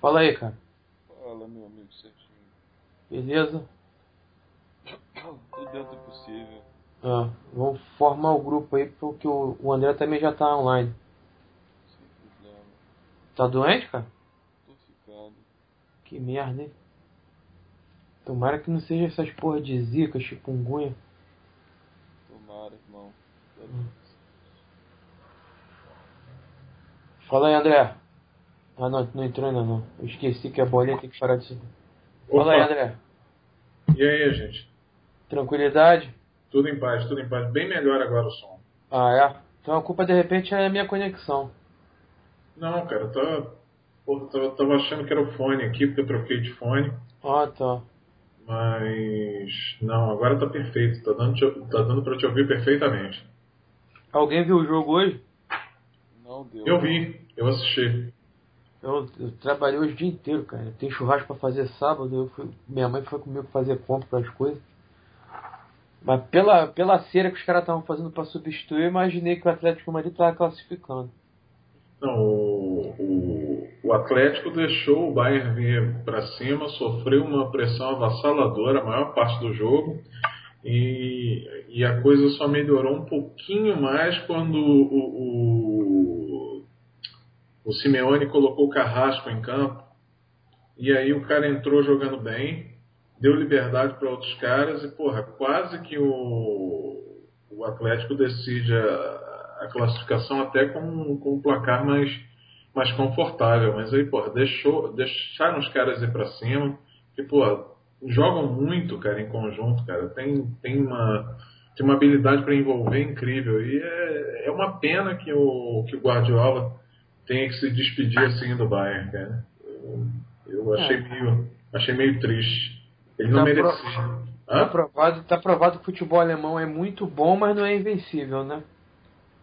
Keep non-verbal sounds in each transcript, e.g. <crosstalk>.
Fala aí, cara. Fala, meu amigo certinho. Beleza? Tudo dentro do possível. Ah, vamos formar o grupo aí porque o, o André também já tá online. Sem problema. Tá doente, cara? Tô ficando. Que merda, hein? Tomara que não seja essas porra de zika, chikungunya. Tomara, irmão. Fala aí, André. Ah, não, não entrou ainda não. Eu esqueci que a bolinha tem que parar de subir. Fala aí, Opa. André. E aí, gente? Tranquilidade? Tudo em paz, tudo em paz. Bem melhor agora o som. Ah, é? Então a culpa de repente é a minha conexão. Não, cara, eu tava, tava, tava achando que era o fone aqui, porque eu troquei de fone. Ah, tá. Mas não, agora tá perfeito. Tá dando, te- tá dando pra te ouvir perfeitamente. Alguém viu o jogo hoje? Não deu. Eu vi, eu assisti. Eu, eu trabalhei hoje o dia inteiro, cara. Tem churrasco pra fazer sábado. Eu fui, minha mãe foi comigo fazer compra para as coisas. Mas pela, pela cera que os caras estavam fazendo pra substituir, eu imaginei que o Atlético Madrid tava classificando. Não, o, o, o Atlético deixou o Bayern vir pra cima, sofreu uma pressão avassaladora a maior parte do jogo. E, e a coisa só melhorou um pouquinho mais quando o, o Simeone colocou o Carrasco em campo. E aí o cara entrou jogando bem, deu liberdade para outros caras e, porra, quase que o, o Atlético decide a, a classificação até com, com um placar mais, mais confortável. Mas aí, porra, deixou, deixaram os caras ir para cima. E, porra, jogam muito, cara, em conjunto, cara. Tem, tem uma tem uma habilidade para envolver incrível e é, é uma pena que o que o Guardiola tenha que se despedir assim do Bayern, cara. Eu, eu achei É. meio achei meio triste. Ele não Tá merecia. Tá Hã? provado, tá provado que o futebol alemão é muito bom, mas não é invencível, né?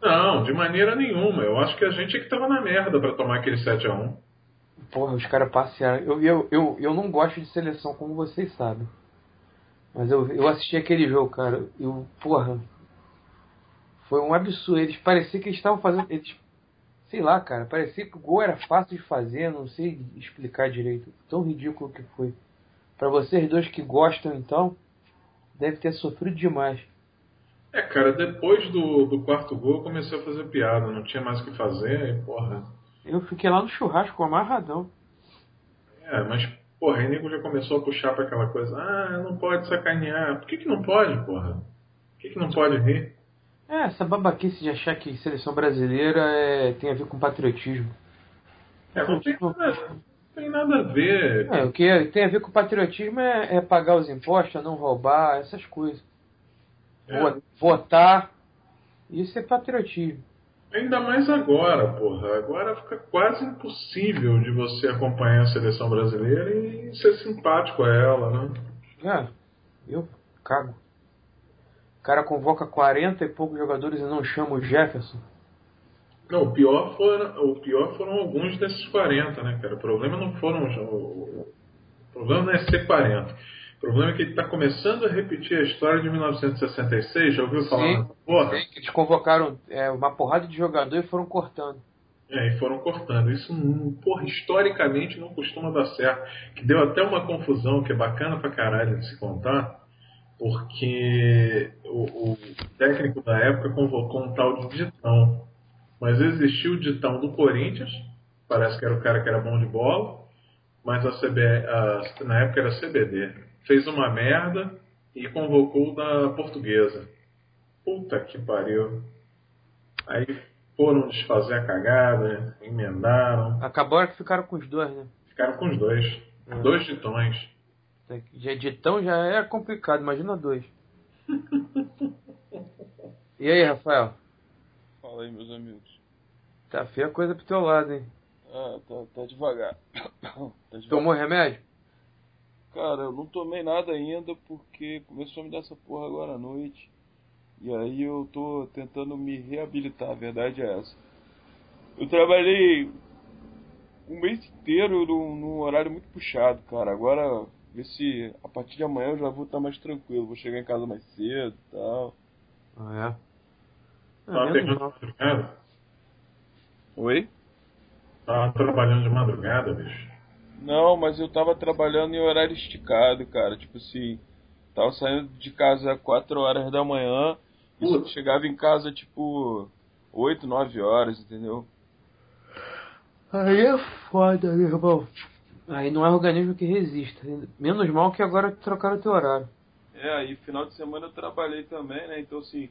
Não, de maneira nenhuma. Eu acho que a gente é que tava na merda para tomar aquele 7 a 1 Porra, os caras passearam. Eu, eu, eu, eu não gosto de seleção, como vocês sabem. Mas eu, eu assisti aquele jogo, cara. Eu, porra. Foi um absurdo. Eles parecia que eles estavam fazendo. Eles, sei lá, cara. Parecia que o gol era fácil de fazer. Não sei explicar direito. Tão ridículo que foi. Pra vocês dois que gostam, então. Deve ter sofrido demais. É, cara, depois do, do quarto gol eu comecei a fazer piada, não tinha mais o que fazer, e, porra. Eu fiquei lá no churrasco amarradão. É, mas, porra, aí nego já começou a puxar pra aquela coisa, ah, não pode sacanear. Por que, que não pode, porra? Por que, que não pode rir? É, essa babaquice de achar que seleção brasileira é, tem a ver com patriotismo. É, não tem nada, não tem nada a ver. É, o que tem a ver com patriotismo é, é pagar os impostos, não roubar, essas coisas. É, Vo- Votar, isso é patriotismo. ainda mais agora, porra. Agora fica quase impossível de você acompanhar a seleção brasileira e ser simpático a ela, né? É, eu cago. O cara convoca 40 e poucos jogadores e não chama o Jefferson. Não, o pior, foram, o pior foram alguns desses 40, né, cara? O problema não foram. O, o problema não é ser 40. O problema é que ele está começando a repetir a história de 1966. Já ouviu falar Sim. nessa porra? Eles convocaram é, uma porrada de jogador e foram cortando. É, e foram cortando. Isso, hum, porra, historicamente não costuma dar certo. Que deu até uma confusão que é bacana pra caralho de se contar, porque o, o técnico da época convocou um tal de Ditão. Mas existiu o Ditão do Corinthians, parece que era o cara que era bom de bola, mas a CB, a- na época era CBD. Fez uma merda e convocou o da portuguesa. Puta que pariu. Aí foram desfazer a cagada, emendaram, Acabaram que ficaram com os dois, né? ficaram com os dois. É. Dois ditões. Já editão já é complicado, imagina dois. <laughs> E aí, Rafael? Fala aí, meus amigos. Tá feia a coisa pro teu lado, hein? Ah, tá, tá devagar. <coughs> tá devagar. Tomou remédio? Cara, eu não tomei nada ainda porque começou a me dar essa porra agora à noite. E aí eu tô tentando me reabilitar, a verdade é essa. Eu trabalhei um mês inteiro num, num horário muito puxado, cara. Agora, ver se a partir de amanhã eu já vou estar mais tranquilo. Vou chegar em casa mais cedo e tal. Ah, é? Tava menos pegando de mal. madrugada. Oi? Tava trabalhando de madrugada, bicho. Não, mas eu tava trabalhando em horário esticado, cara. Tipo assim, tava saindo de casa às 4 horas da manhã e chegava em casa tipo 8, 9 horas, entendeu? Aí é foda, meu irmão. Aí não é organismo que resista. Menos mal que agora trocaram o teu horário. É, aí final de semana eu trabalhei também, né? Então assim,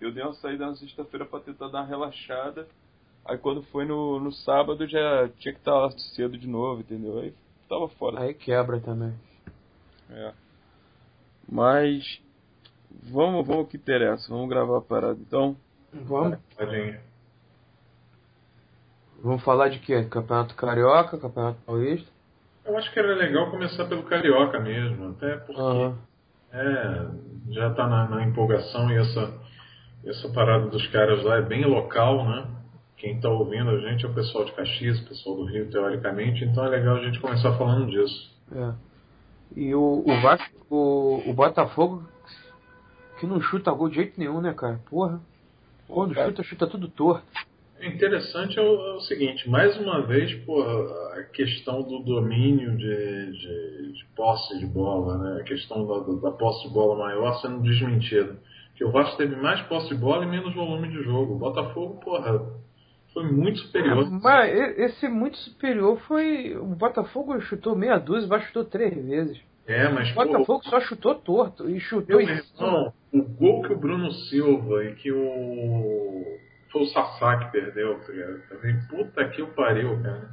eu dei uma saída na sexta-feira pra tentar dar uma relaxada. Aí quando foi no, no sábado já tinha que estar lá cedo de novo, entendeu? Aí tava fora. Aí quebra também. É. Mas vamos, vamos o que interessa, vamos gravar a parada então. Vamos. Vamos falar de quê? Campeonato Carioca, Campeonato Paulista? Eu acho que era legal começar pelo Carioca mesmo, até porque Aham. é, já está na, na empolgação e essa, essa parada dos caras lá é bem local, né? Quem está ouvindo a gente é o pessoal de Caxias, o pessoal do Rio, teoricamente, então é legal a gente começar falando disso. É. E o, o Vasco, o, o Botafogo, que não chuta gol de jeito nenhum, né, cara? Porra. Quando Cara. chuta, chuta tudo torto. O interessante é o, é o seguinte, mais uma vez, pô, a questão do domínio de, de, de posse de bola, né? A questão da, da- posse de bola maior sendo desmentida. Que o Vasco teve mais posse de bola e menos volume de jogo. O Botafogo, porra, foi muito superior. Mas e- esse muito superior foi. O Botafogo chutou meia dúzia, o Vasco chutou três vezes. É, mas O pô, Botafogo só chutou torto e chutou em irmão, o gol que o Bruno Silva e que o. Foi o Sassá que perdeu, tá ligado? Também, puta que o pariu, cara.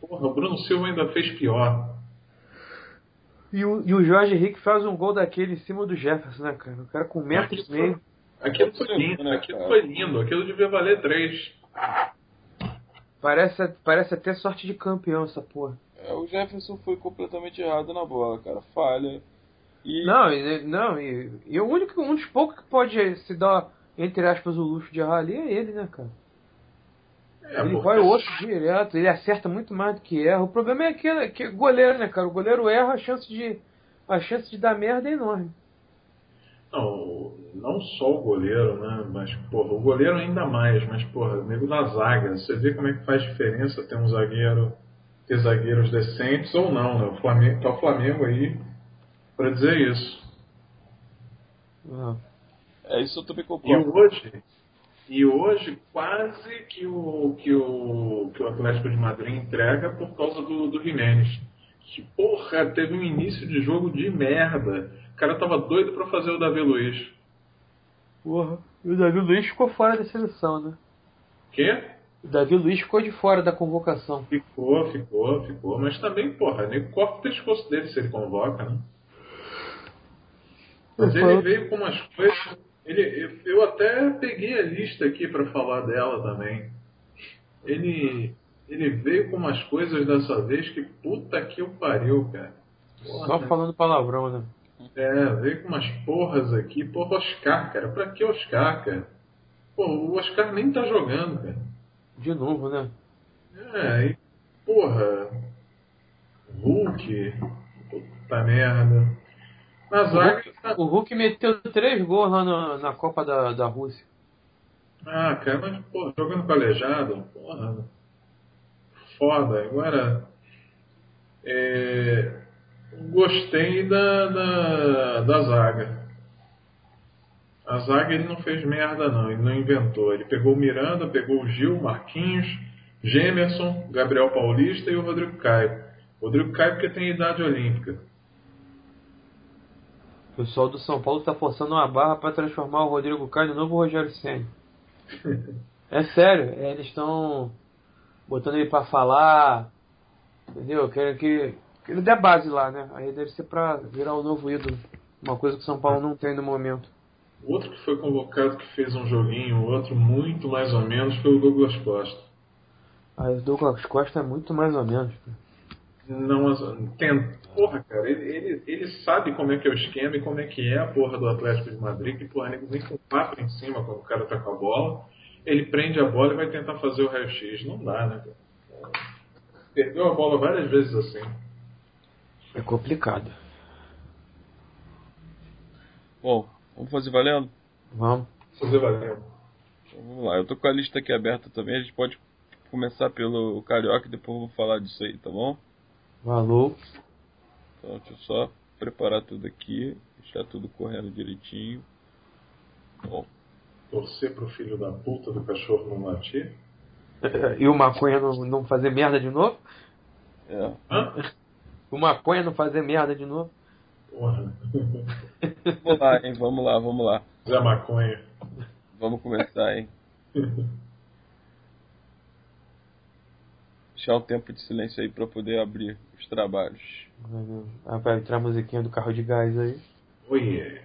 Porra, o Bruno Silva ainda fez pior. E o, e o Jorge Henrique faz um gol daquele em cima do Jefferson, né, cara? O cara com um metro e meio. Aquilo foi lindo, Né, aquilo cara? foi lindo, aquilo devia valer três. Parece, parece até sorte de campeão essa porra. É, o Jefferson foi completamente errado na bola, cara. Falha. E Não, não, e, e o único, um dos poucos que pode se dar, entre aspas, o luxo de errar ali é ele, né, cara? É, ele vai o outro direto, ele acerta muito mais do que erra. O problema é que, que goleiro, né, cara? O goleiro erra, a chance de, a chance de dar merda é enorme. Não, não só o goleiro, né? Mas, porra, o goleiro ainda mais, mas, porra, o nego da zaga. Você vê como é que faz diferença ter um zagueiro, ter zagueiros decentes ou não, né? O Flamengo, tá o Flamengo aí pra dizer isso. Ah, é isso eu também E concordo. hoje, e hoje quase que o, que o, que o Atlético de Madrid entrega por causa do, do Jimenez. Que, porra, teve um início de jogo de merda. O cara tava doido pra fazer o Davi Luiz. porra. E o Davi Luiz ficou fora da seleção, né? Quê? O Davi Luiz ficou de fora da convocação. Ficou, ficou, ficou. Mas também, porra, nego corta o pescoço dele se ele convoca, né? Mas ele veio com umas coisas. Ele, eu até peguei a lista aqui pra falar dela também. Ele, ele veio com umas coisas dessa vez que puta que o pariu, cara. Porra, Só falando palavrão, né? É, veio com umas porras aqui. Porra, Oscar, cara. Pra que Oscar, cara? Pô, o Oscar nem tá jogando, cara. De novo, né? É, e porra. Hulk. Puta merda. Na zaga. tá- O Hulk meteu três gols lá na, na Copa da, da Rússia. Ah, cara, mas, porra, jogando com aleijado, porra. Foda. Agora. É, gostei da, da, da zaga. A zaga ele não fez merda, não. Ele não inventou. Ele pegou o Miranda, pegou o Gil, Marquinhos, Gemerson, Gabriel Paulista e o Rodrigo Caio. Rodrigo Caio porque tem idade olímpica. O pessoal do São Paulo tá forçando uma barra para transformar o Rodrigo Caio no novo Rogério Senna. <laughs> É sério, é, eles estão botando ele para falar, entendeu? Querem que, que ele dê base lá, né? Aí deve ser pra virar o novo ídolo. Uma coisa que o São Paulo não tem no momento. Outro que foi convocado que fez um joguinho, outro muito mais ou menos, foi o Douglas Costa. Aí o Douglas Costa é muito mais ou menos. pô. Não, tem, porra, cara, ele, ele, ele sabe como é que é o esquema e como é que é a porra do Atlético de Madrid, que porra, nego vem com papo em cima quando o cara tá com a bola, ele prende a bola e vai tentar fazer o raio-x. Não dá, né, cara? Perdeu a bola várias vezes assim. É complicado. Bom, vamos fazer valendo? Vamos. Fazer valendo. Então, vamos lá, eu tô com a lista aqui aberta também, a gente pode começar pelo Carioca e depois eu vou falar disso aí, tá bom? Falou. Então, deixa eu só preparar tudo aqui, deixar tudo correndo direitinho. Bom. Torcer pro filho da puta do cachorro não latir. <laughs> E o maconha não, não fazer merda de novo? É. Hã? O maconha não fazer merda de novo? Porra. Vamos lá, hein? Vamos lá, vamos lá. Zé Maconha. Vamos começar, hein? <laughs> Deixar um tempo de silêncio aí pra poder abrir os trabalhos. Ah, Vai entrar a musiquinha do carro de gás aí. Oiê.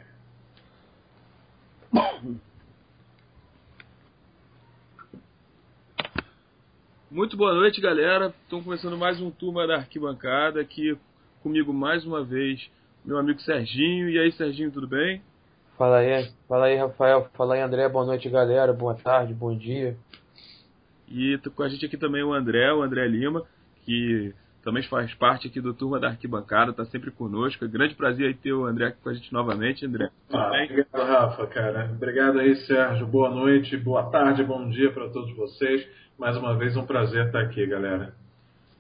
Muito boa noite, galera. Estamos começando mais um Turma da Arquibancada. Aqui comigo mais uma vez, meu amigo Serginho. E aí, Serginho, tudo bem? Fala aí, fala aí, Rafael. Fala aí, André. Boa noite, galera. Boa tarde, bom dia. E tô com a gente aqui também o André, o André Lima, que também faz parte aqui do Turma da Arquibancada, tá sempre conosco. É grande prazer aí ter o André aqui com a gente novamente, André. Ah, obrigado, Rafa, cara. Obrigado aí, Sérgio. Boa noite, boa tarde, bom dia para todos vocês. Mais uma vez, um prazer estar aqui, galera.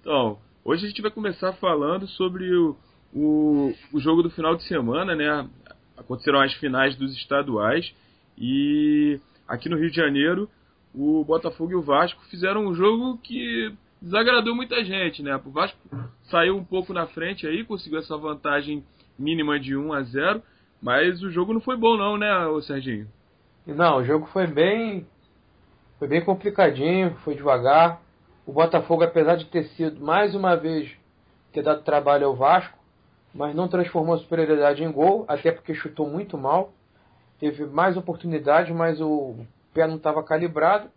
Então, hoje a gente vai começar falando sobre o, o, o jogo do final de semana, né? Aconteceram as finais dos estaduais e aqui no Rio de Janeiro o Botafogo e o Vasco fizeram um jogo que desagradou muita gente, né? O Vasco saiu um pouco na frente aí, conseguiu essa vantagem mínima de 1 a 0, mas o jogo não foi bom não, né, ô Serginho? Não, o jogo foi bem. Foi bem complicadinho, foi devagar. O Botafogo, apesar de ter sido, mais uma vez, ter dado trabalho ao Vasco, mas não transformou a superioridade em gol, até porque chutou muito mal. Teve mais oportunidades, mas o pé não estava calibrado.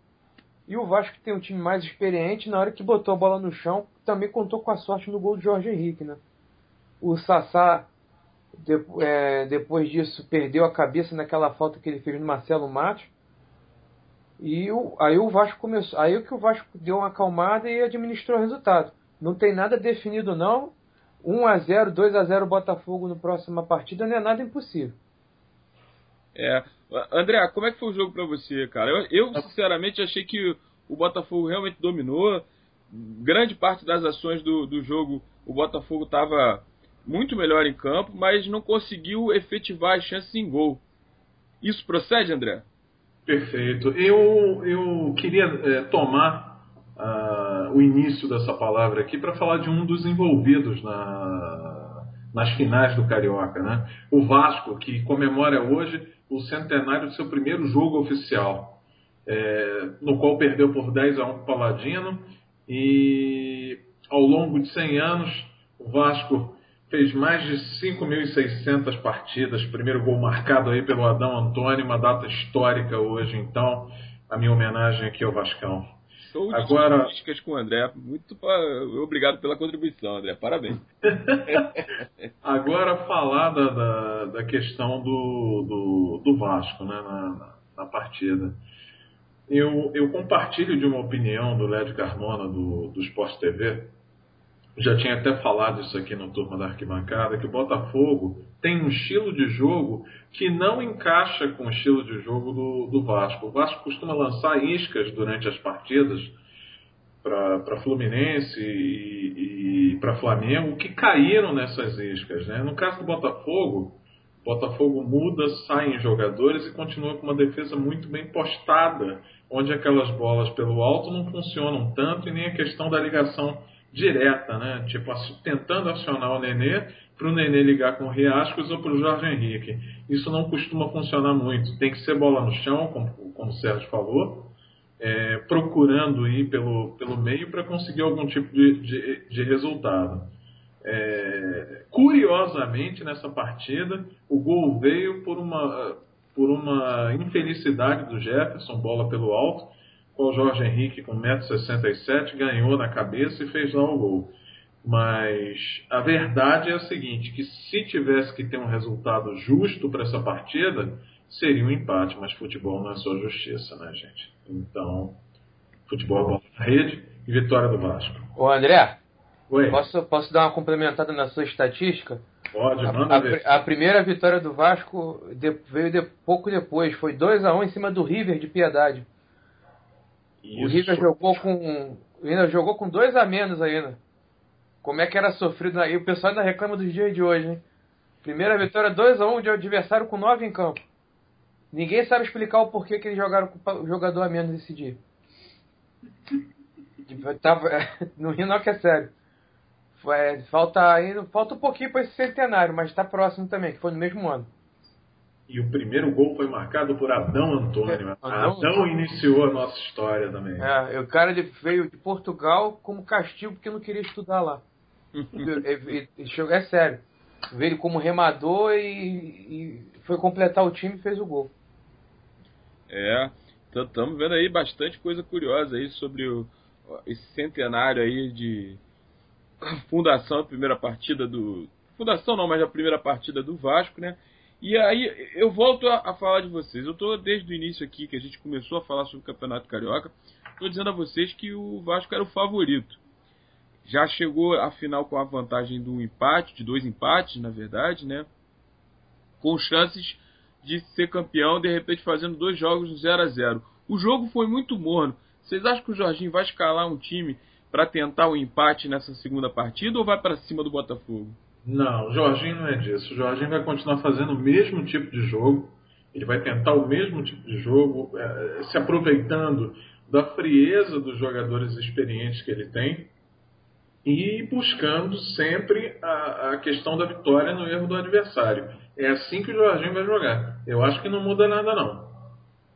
E o Vasco, tem um time mais experiente, na hora que botou a bola no chão, também contou com a sorte no gol do Jorge Henrique, né? O Sassá, de- é, depois disso, perdeu a cabeça naquela falta que ele fez no Marcelo Matos. E o, aí o Vasco começou. Aí que o Vasco deu uma acalmada e administrou o resultado. Não tem nada definido, não. 1 a 0 2 a 0 Botafogo no próxima partida não é nada impossível. É, André, como é que foi o jogo pra você, cara? Eu, eu, sinceramente achei que o Botafogo realmente dominou. Grande parte das ações do, do jogo, o Botafogo estava muito melhor em campo, mas não conseguiu efetivar as chances em gol. Isso procede, André? Perfeito. Eu, eu queria eh, tomar ah, o início dessa palavra aqui para falar de um dos envolvidos na- nas finais do Carioca, né? O Vasco, que comemora hoje o centenário do seu primeiro jogo oficial, eh, no qual perdeu por 10 a 1 para o Paladino e ao longo de 100 anos o Vasco fez mais de 5.600 partidas. Primeiro gol marcado aí pelo Adão Antônio, uma data histórica hoje. Então, a minha homenagem aqui ao Vascão. Show de Agora- estatísticas com o André. Muito obrigado pela contribuição, André. Parabéns. <laughs> Agora, falar da, da, da questão do, do, do Vasco né, na, na, partida. Eu, eu compartilho de uma opinião do Lédio Carmona, do, do Sport TV. Já tinha até falado isso aqui no Turma da Arquibancada, que o Botafogo tem um estilo de jogo que não encaixa com o estilo de jogo do, do Vasco. O Vasco costuma lançar iscas durante as partidas para Fluminense e, e para Flamengo que caíram nessas iscas. Né? No caso do Botafogo, Botafogo muda, saem jogadores e continua com uma defesa muito bem postada, onde aquelas bolas pelo alto não funcionam tanto e nem a questão da ligação direta, né? tipo tentando acionar o Nenê para o Nenê ligar com o Riascos ou para o Jorge Henrique. Isso não costuma funcionar muito. Tem que ser bola no chão, como, como o Sérgio falou é, procurando ir pelo, pelo meio para conseguir algum tipo de, de, de resultado. É, curiosamente, nessa partida, o gol veio por uma, por uma infelicidade do Jefferson, bola pelo alto, qual Jorge Henrique, com 1,67m, ganhou na cabeça e fez lá o gol. Mas a verdade é a seguinte, que se tivesse que ter um resultado justo para essa partida, seria um empate, mas futebol não é só justiça, né, gente? Então, futebol é bola na rede e vitória do Vasco. Ô André, Oi, posso, posso dar uma complementada na sua estatística? pode, A, manda a- ver. a primeira vitória do Vasco de- veio de- pouco depois, foi 2 a 1 em cima do River de Piedade. O Isso. River jogou com. Ainda jogou com dois a menos ainda. Como é que era sofrido. E o pessoal ainda reclama dos dias de hoje, hein? Primeira vitória 2x1 um de adversário com 9 em campo. Ninguém sabe explicar o porquê que eles jogaram com o jogador a menos esse dia. <laughs> Tava, <laughs> no Rio não que é sério. É, falta, ainda, falta um pouquinho para esse centenário, mas está próximo também, que foi no mesmo ano. E o primeiro gol foi marcado por Adão Antônio. É, Adão, Adão iniciou a nossa história também. É, o cara ele veio de Portugal como castigo porque não queria estudar lá. Ele, chegou, é sério. Veio como remador e, e foi completar o time e fez o gol. É, estamos vendo aí bastante coisa curiosa aí sobre o, esse centenário aí de <coughs> fundação, a primeira partida do. Fundação não, mas a primeira partida do Vasco, né? E aí eu volto a, a falar de vocês. Eu estou desde o início aqui, que a gente começou a falar sobre o Campeonato Carioca, estou dizendo a vocês que o Vasco era o favorito. Já chegou à final com a vantagem do empate, de dois empates, na verdade, né? Com chances de ser campeão, de repente fazendo dois jogos no 0 a 0 O jogo foi muito morno. Vocês acham que o Jorginho vai escalar um time para tentar o um empate nessa segunda partida ou vai para cima do Botafogo? Não, o Jorginho não é disso. O Jorginho vai continuar fazendo o mesmo tipo de jogo. Ele vai tentar o mesmo tipo de jogo, é, se aproveitando da frieza dos jogadores experientes que ele tem e buscando sempre a, a questão da vitória no erro do adversário. É assim que o Jorginho vai jogar. Eu acho que não muda nada, não.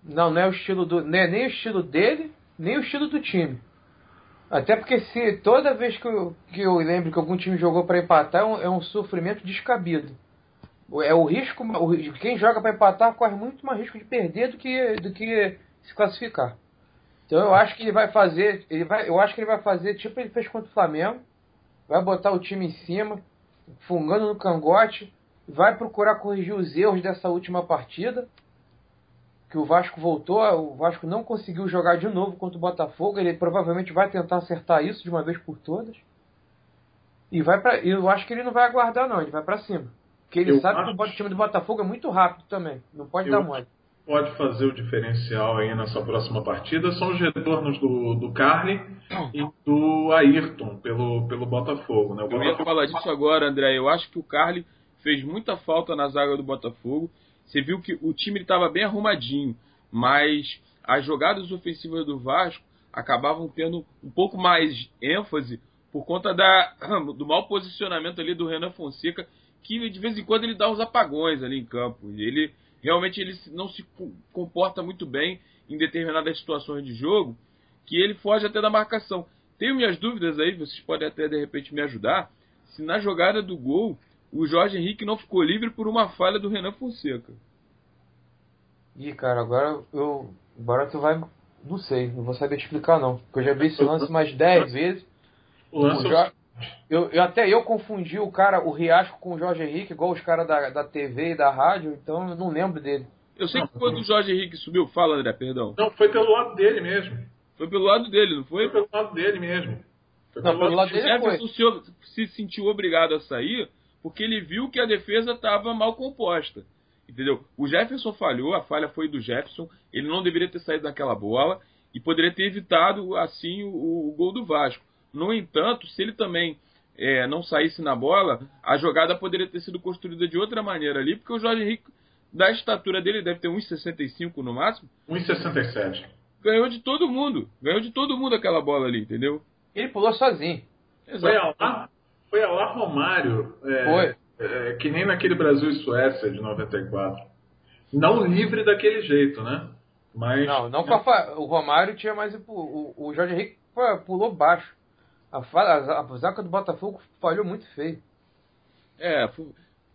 Não, não é o estilo do. Não é nem o estilo dele, nem o estilo do time. Até porque se toda vez que eu, que eu lembro que algum time jogou para empatar é um, é um, sofrimento descabido. É o risco, o, quem joga para empatar corre muito mais risco de perder do que, do que se classificar. Então eu acho que ele vai fazer, ele vai, eu acho que ele vai fazer tipo ele fez contra o Flamengo, vai botar o time em cima, fungando no cangote, vai procurar corrigir os erros dessa última partida que o Vasco voltou, o Vasco não conseguiu jogar de novo contra o Botafogo, ele provavelmente vai tentar acertar isso de uma vez por todas. E vai para, eu acho que ele não vai aguardar não, ele vai para cima. Porque ele eu sabe acho... que o time do Botafogo é muito rápido também, não pode eu dar mole. Pode fazer o diferencial aí nessa próxima partida são os retornos do, do Carly e do Ayrton pelo, pelo Botafogo. Né? O Botafogo... Eu ia falar disso agora, André. Eu acho que o Carly fez muita falta na zaga do Botafogo você viu que o time estava bem arrumadinho, mas as jogadas ofensivas do Vasco acabavam tendo um pouco mais ênfase por conta da, <clears throat> do mau posicionamento ali do Renan Fonseca, que de vez em quando ele dá uns apagões ali em campo. Ele realmente ele não se comporta muito bem em determinadas situações de jogo, que ele foge até da marcação. Tenho minhas dúvidas aí, vocês podem até de repente me ajudar, se na jogada do gol o Jorge Henrique não ficou livre por uma falha do Renan Fonseca. Ih, cara, agora eu. Agora tu vai. Não sei, não vou saber te explicar não. Porque eu já vi esse lance mais 10 vezes. O lance. O eu, eu, até eu confundi o cara, o Riasco com o Jorge Henrique, igual os caras da, da TV e da rádio, então eu não lembro dele. Eu sei que quando o Jorge Henrique subiu, fala, André, perdão. Não, foi pelo lado dele mesmo. Foi pelo lado dele, não foi? Foi pelo lado dele mesmo. Foi não, pelo lado dele foi. O se sentiu obrigado a sair porque ele viu que a defesa estava mal composta. Entendeu? O Jefferson falhou, a falha foi do Jefferson, ele não deveria ter saído daquela bola e poderia ter evitado assim o, o gol do Vasco. No entanto, se ele também é, não saísse na bola, a jogada poderia ter sido construída de outra maneira ali, porque o Jorge Henrique, da estatura dele, deve ter 1,65 no máximo. 1,67. Ganhou de todo mundo. Ganhou de todo mundo aquela bola ali, entendeu? Ele pulou sozinho. Exato. Foi a, foi a lá Romário. É, Foi. É, que nem naquele Brasil e Suécia de 94. Não livre daquele jeito, né? Mas. Não, não com a, o Romário tinha mais. O, o Jorge Henrique pulou baixo. A, a, a zaca do Botafogo falhou muito feio. É,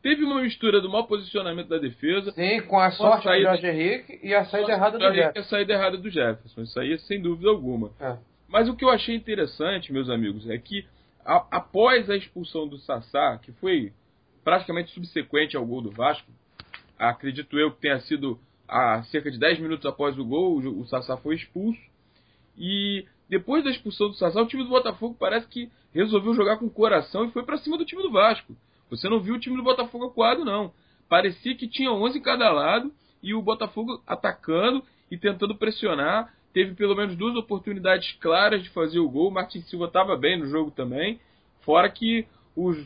teve uma mistura do mau posicionamento da defesa. Sim, com a sorte saída, do Jorge Henrique e a saída errada do Jefferson. a saída errada do Jefferson. Isso aí, sem dúvida alguma. É. Mas o que eu achei interessante, meus amigos, é que a, após a expulsão do Sassá, que foi praticamente subsequente ao gol do Vasco, acredito eu que tenha sido a cerca de 10 minutos após o gol, o, o Sassá foi expulso. E depois da expulsão do Sassá, o time do Botafogo parece que resolveu jogar com o coração e foi para cima do time do Vasco. Você não viu o time do Botafogo acuado, não. Parecia que tinha 11 em cada lado e o Botafogo atacando e tentando pressionar teve pelo menos duas oportunidades claras de fazer o gol. O Martin Silva estava bem no jogo também. Fora que os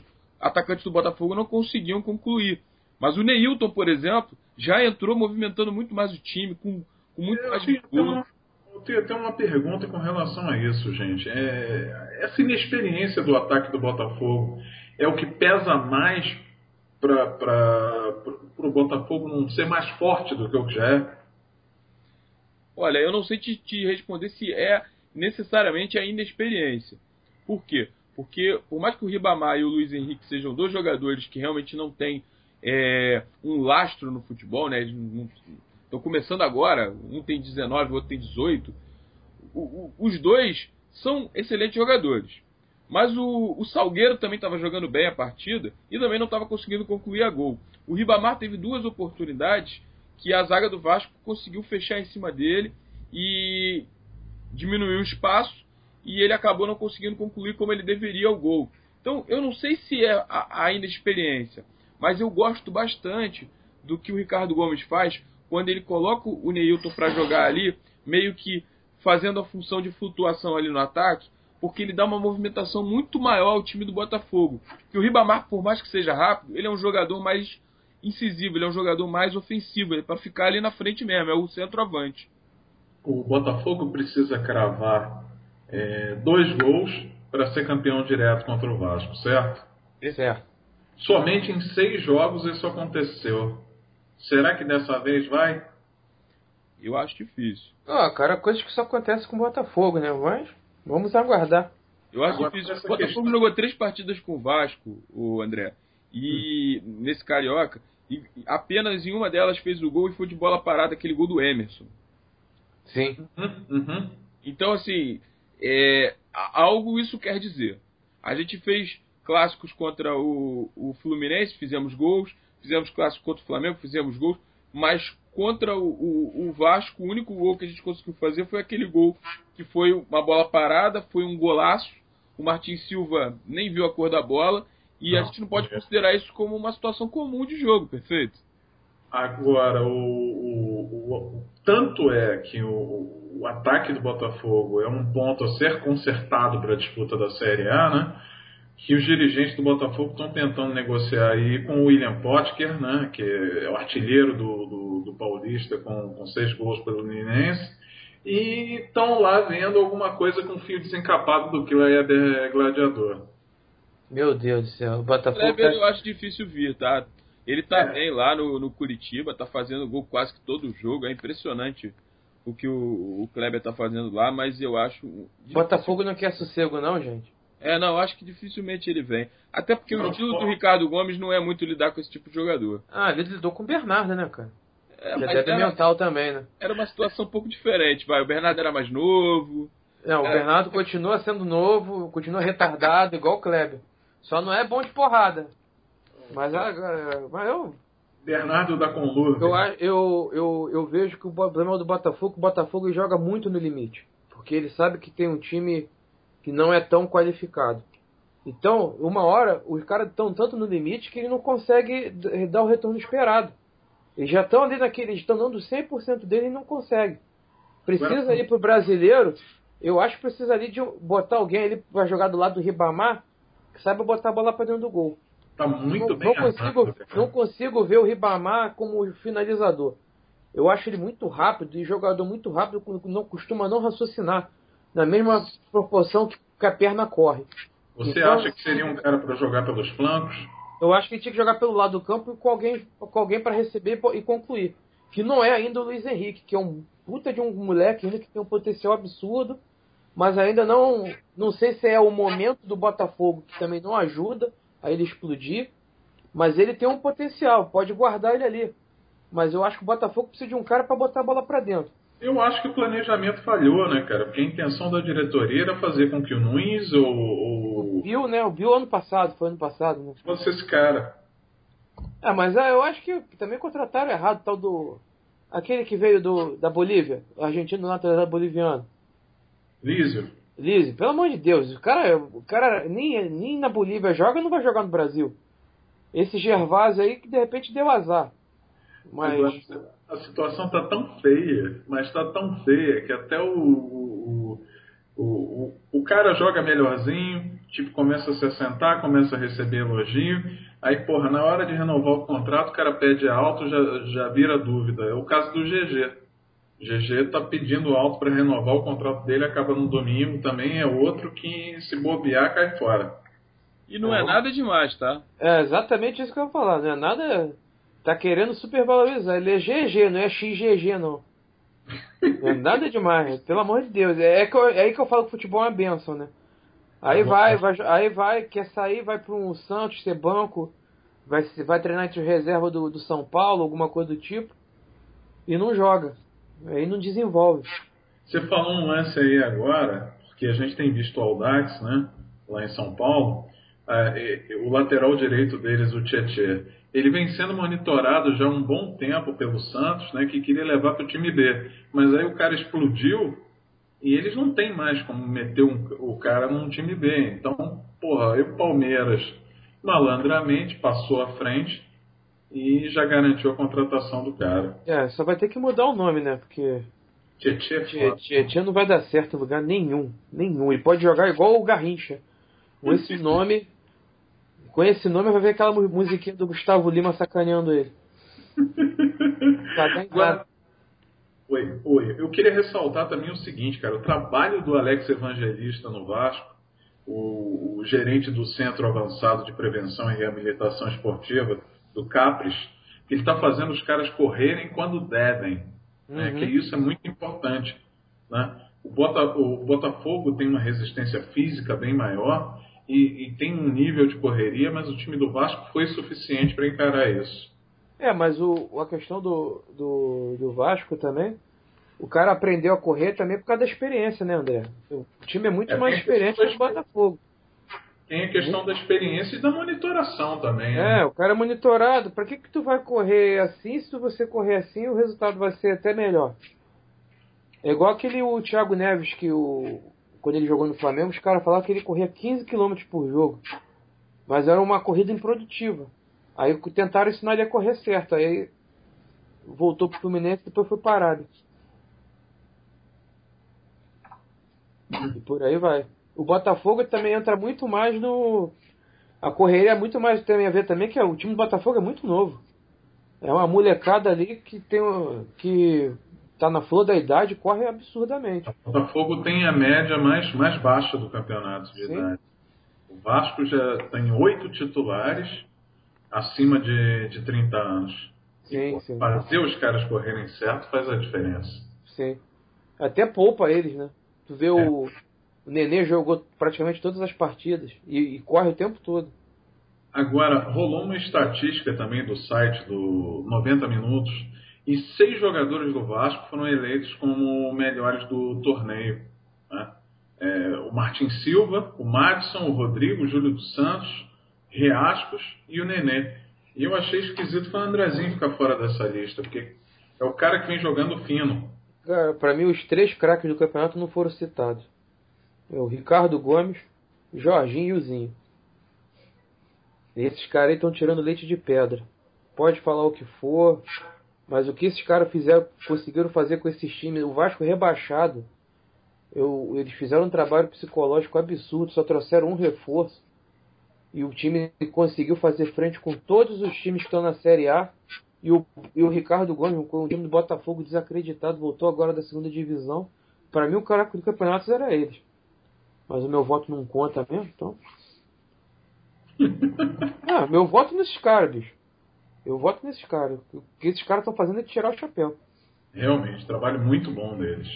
atacantes do Botafogo não conseguiam concluir. Mas o Neilton, por exemplo, já entrou movimentando muito mais o time, com, com muito Eu mais vigor. Eu tenho até uma pergunta com relação a isso, gente. É, essa inexperiência do ataque do Botafogo é o que pesa mais para o Botafogo não ser mais forte do que o que já é? Olha, eu não sei te, te responder se é necessariamente a inexperiência. Por quê? Porque, por mais que o Ribamar e o Luiz Henrique sejam dois jogadores que realmente não têm é, um lastro no futebol, né? Estão começando agora, um tem 19, o outro tem 18. O, o, os dois são excelentes jogadores. Mas o, o Salgueiro também estava jogando bem a partida e também não estava conseguindo concluir a gol. O Ribamar teve duas oportunidades que a zaga do Vasco conseguiu fechar em cima dele e diminuiu o espaço e ele acabou não conseguindo concluir como ele deveria o gol. Então eu não sei se é a, a inexperiência, mas eu gosto bastante do que o Ricardo Gomes faz quando ele coloca o Neilton para jogar ali, meio que fazendo a função de flutuação ali no ataque, porque ele dá uma movimentação muito maior ao time do Botafogo. Que o Ribamar, por mais que seja rápido, ele é um jogador mais incisivo, ele é um jogador mais ofensivo, ele é para ficar ali na frente mesmo, é o centroavante. O Botafogo precisa cravar é, dois gols para ser campeão direto contra o Vasco, certo? Certo. Somente em seis jogos isso aconteceu. Será que dessa vez vai? Eu acho difícil. Ah, cara, coisas que só acontecem com o Botafogo, né? Mas vamos aguardar. Eu acho Agora, difícil. O Botafogo questão- jogou três partidas com o Vasco, o André. E nesse Carioca, e apenas em uma delas fez o gol e foi de bola parada, aquele gol do Emerson. Sim. Uhum, uhum. Então, assim, é, algo isso quer dizer. A gente fez clássicos contra o, o Fluminense, fizemos gols. Fizemos clássico contra o Flamengo, fizemos gols. Mas contra o, o, o Vasco, o único gol que a gente conseguiu fazer foi aquele gol que foi uma bola parada, foi um golaço. O Martin Silva nem viu a cor da bola. E a Não, gente não pode é. considerar isso como uma situação comum de jogo, perfeito? Agora, o, o- o- tanto é que o, o ataque do Botafogo é um ponto a ser consertado para a disputa da Série A, né? Que os dirigentes do Botafogo estão tentando negociar aí com o William Potker, né? Que é o artilheiro do, do, do Paulista com, com seis gols pelo Ninense. E estão lá vendo alguma coisa com fio desencapado do Kleber Gladiador. Meu Deus do céu. O Botafogo. Kleber tá- eu acho difícil vir, tá? Ele tá É. bem lá no, no Curitiba, tá fazendo gol quase que todo jogo. É impressionante o que o, o Kleber tá fazendo lá, mas eu acho. difícil- Botafogo não quer sossego, não, gente. É, não, eu acho que dificilmente ele vem. Até porque o Não, estilo do. Ricardo Gomes não é muito lidar com esse tipo de jogador. Ah, ele lidou com o Bernardo, né, cara? É, é débil era, mental também, né? era uma situação um pouco diferente, vai. O Bernardo era mais novo. Não, o É. Bernardo continua sendo novo, continua retardado, igual o Kleber. Só não é bom de porrada. Mas, ah, mas eu, Bernardo da Conluve. eu, eu, eu, eu vejo que o problema do Botafogo, o Botafogo joga muito no limite. Porque ele sabe que tem um time que não é tão qualificado. Então, uma hora, os caras estão tanto no limite que ele não consegue d- dar o retorno esperado. Eles já estão ali naquele, estão dando 100% dele e não consegue. Precisa Agora- ir pro brasileiro, eu acho que precisa ali de botar alguém ali pra jogar do lado do Ribamar que saiba botar a bola pra dentro do gol. Tá muito não, bem não consigo, cara. não consigo ver o Ribamar como finalizador. Eu acho ele muito rápido e jogador muito rápido não costuma não raciocinar na mesma proporção que a perna corre. Você Então- acha que seria um cara para jogar pelos flancos? Eu acho que ele tinha que jogar pelo lado do campo e com alguém, com alguém para receber e concluir. Que não é ainda o Luiz Henrique, que é um puta de um moleque ainda que tem um potencial absurdo, mas ainda não, não sei se é o momento do Botafogo que também não ajuda a ele explodir, mas ele tem um potencial, pode guardar ele ali. Mas eu acho que o Botafogo precisa de um cara para botar a bola para dentro. Eu acho que o planejamento falhou, né, cara? Porque a intenção da diretoria era fazer com que o Nunes ou, ou Viu, né? Viu ano passado, foi ano passado, né? fosse esse cara. É, mas ah, eu acho que também contrataram errado tal do. Aquele que veio do, da Bolívia, o argentino naturalizado boliviano. Lísio. Lise, pelo amor de Deus, o cara, o cara nem, nem na Bolívia joga, não vai jogar no Brasil. Esse Gervásio aí que de repente deu azar. Mas. A situação tá tão feia, mas tá tão feia que até o, o, o, o, o cara joga melhorzinho, tipo, começa a se assentar, começa a receber elogio, aí, porra, na hora de renovar o contrato, o cara pede alto, já, já vira dúvida. É o caso do GG. O GG tá pedindo alto para renovar o contrato dele, acaba no domingo, também é outro que se bobear cai fora. E não é, é nada demais, tá? É exatamente isso que eu ia falar, não é nada. Tá querendo supervalorizar. Ele é GG, não é XGG, não. Não é nada demais, pelo amor de Deus. É, que eu, é aí que eu falo que futebol é uma benção, né? Aí vai, vai, aí vai, quer sair, vai para um Santos ser banco, vai, vai treinar entre reserva do, do São Paulo, alguma coisa do tipo, e não joga. Aí não desenvolve. Você falou um lance aí agora, porque a gente tem visto o Aldax, né? Lá em São Paulo. É, o lateral direito deles, o Tietchan ele vem sendo monitorado já há um bom tempo pelo Santos, né, que queria levar para o time B. Mas aí o cara explodiu e eles não tem mais como meter um, o cara num time B. Então, porra, aí o Palmeiras malandramente passou à frente e já garantiu a contratação do cara. É, só vai ter que mudar o nome, né? Porque. Tietchan é não vai dar certo em lugar nenhum. Nenhum. Ele pode jogar igual o Garrincha. Com esse nome, com esse nome vai ver aquela musiquinha do Gustavo Lima sacaneando ele. tá Agora, oi, oi. Eu queria ressaltar também o seguinte, cara. O trabalho do Alex Evangelista no Vasco, o, o gerente do Centro Avançado de Prevenção e Reabilitação Esportiva, do CAPRES, ele está fazendo os caras correrem quando devem. Né? Uhum. Que isso é muito importante. Né? O, Bota, o Botafogo tem uma resistência física bem maior e, e, tem um nível de correria, mas o time do Vasco foi suficiente para encarar isso. É, mas o, a questão do, do, do, Vasco também, o cara aprendeu a correr também por causa da experiência, né, André? O time é muito é, mais experiente que o Botafogo. Tem a questão da experiência e da monitoração também. Né? É, o cara é monitorado. Para que, que tu vai correr assim? Se você correr assim, o resultado vai ser até melhor. É igual aquele o Thiago Neves que o, quando ele jogou no Flamengo, os caras falavam que ele corria 15 km por jogo. Mas era uma corrida improdutiva. Aí tentaram ensinar ele a correr certo. Aí voltou pro Fluminense e depois foi parado. E por aí vai. O Botafogo também entra muito mais no. A correria é muito mais tem a ver também que o time do Botafogo é muito novo. É uma molecada ali que tem que está na flor da idade corre absurdamente. O Botafogo tem a média mais, mais baixa do campeonato de Sim. idade. O Vasco já tem oito titulares acima de, de 30 anos. Sim, sim. Fazer os caras correrem certo faz a diferença. Sim. Até poupa eles, né? Tu vê é. o, o Nenê jogou praticamente todas as partidas e, e corre o tempo todo. Agora, rolou uma estatística também do site do 90 Minutos e seis jogadores do Vasco foram eleitos como melhores do torneio. Né? É, o Martin Silva, o Madison, o Rodrigo, o Júlio dos Santos, Reascos e o Nenê. E eu achei esquisito foi o Andrezinho ficar fora dessa lista, porque é o cara que vem jogando fino. Cara, pra mim os três craques do campeonato não foram citados. É o Ricardo Gomes, Jorginho e o Zinho. Esses caras aí estão tirando leite de pedra. Pode falar o que for, mas o que esses caras fizeram, conseguiram fazer com esses times, o Vasco rebaixado, eu, eles fizeram um trabalho psicológico absurdo, só trouxeram um reforço. E o time conseguiu fazer frente com todos os times que estão na Série A. E o, e o Ricardo Gomes, com o time do Botafogo desacreditado, voltou agora da segunda divisão. Para mim, o cara do campeonato era eles. Mas o meu voto não conta mesmo, então. <laughs> ah, meu voto nesses caras, bicho. Eu voto nesses caras. O que esses caras estão fazendo é tirar o chapéu. Realmente, trabalho muito bom deles.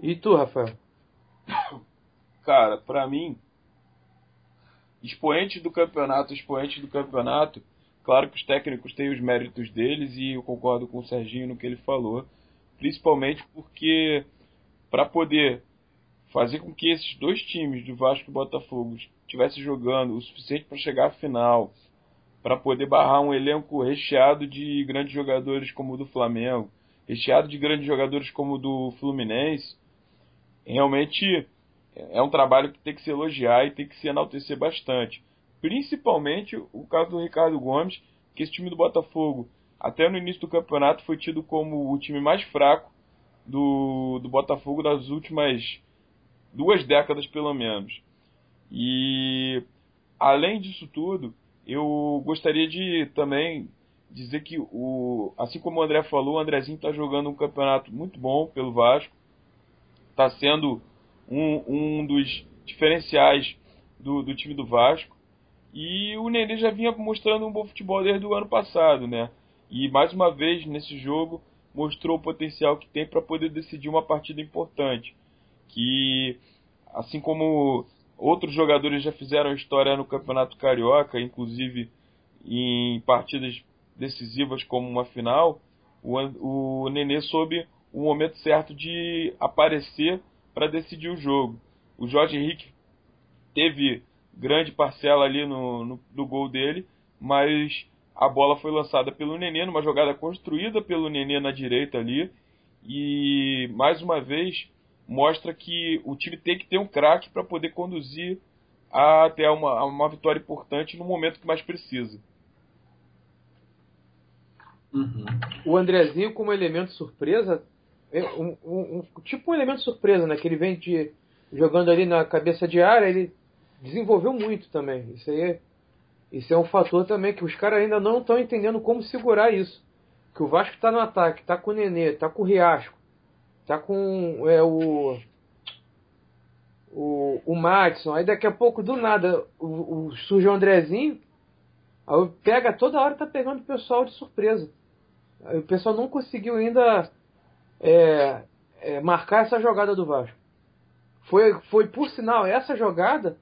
E tu, Rafael? <coughs> Cara, pra mim, expoente do campeonato, expoente do campeonato, claro que os técnicos têm os méritos deles e eu concordo com o Serginho no que ele falou, principalmente porque para poder fazer com que esses dois times do Vasco e Botafogo estivessem jogando o suficiente para chegar à final, para poder barrar um elenco recheado de grandes jogadores como o do Flamengo, recheado de grandes jogadores como o do Fluminense, realmente é um trabalho que tem que se elogiar e tem que se enaltecer bastante. Principalmente o caso do Ricardo Gomes, que esse time do Botafogo, até no início do campeonato, foi tido como o time mais fraco do, do Botafogo das últimas duas décadas pelo menos. E além disso tudo, eu gostaria de também dizer que o assim como o André falou, o Andrezinho está jogando um campeonato muito bom pelo Vasco, está sendo um, um dos diferenciais do, do time do Vasco. E o Nenê já vinha mostrando um bom futebol desde o ano passado, né? E mais uma vez nesse jogo mostrou o potencial que tem para poder decidir uma partida importante. Que assim como outros jogadores já fizeram história no Campeonato Carioca, inclusive em partidas decisivas como uma final, o, o Nenê soube o momento certo de aparecer para decidir o jogo. O Jorge Henrique teve grande parcela ali no, no, no gol dele, mas a bola foi lançada pelo Nenê numa jogada construída pelo Nenê na direita ali. E mais uma vez mostra que o time tem que ter um craque para poder conduzir até uma, uma vitória importante no momento que mais precisa. Uhum. O Andrezinho como elemento surpresa, é um, um, um, tipo um elemento surpresa, né? Que ele vem de jogando ali na cabeça de área, ele desenvolveu muito também. Isso aí é, isso é um fator também que os caras ainda não estão entendendo como segurar isso. Que o Vasco está no ataque, está com o Nenê, está com o Riasco, está com é, o o, o Matson, aí daqui a pouco do nada o, o, surge o Andrezinho, aí pega toda hora tá pegando o pessoal de surpresa. Aí o pessoal não conseguiu ainda é, é, marcar essa jogada do Vasco. Foi, foi por sinal essa jogada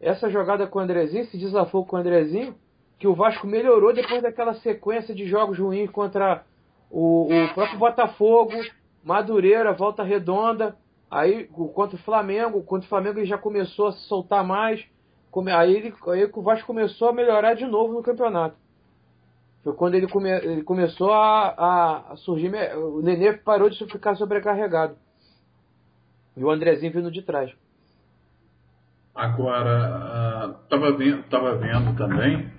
essa jogada com o Andrezinho, esse desafio com o Andrezinho, que o Vasco melhorou depois daquela sequência de jogos ruins contra o, o próprio Botafogo, Madureira, Volta Redonda, aí contra o Flamengo, contra o Flamengo ele já começou a se soltar mais, aí, ele, aí o Vasco começou a melhorar de novo no campeonato. Foi quando ele, come, ele começou a, a, surgir, o Nenê parou de ficar sobrecarregado. E o Andrezinho vindo de trás. Agora, estava uh, vendo, tava vendo também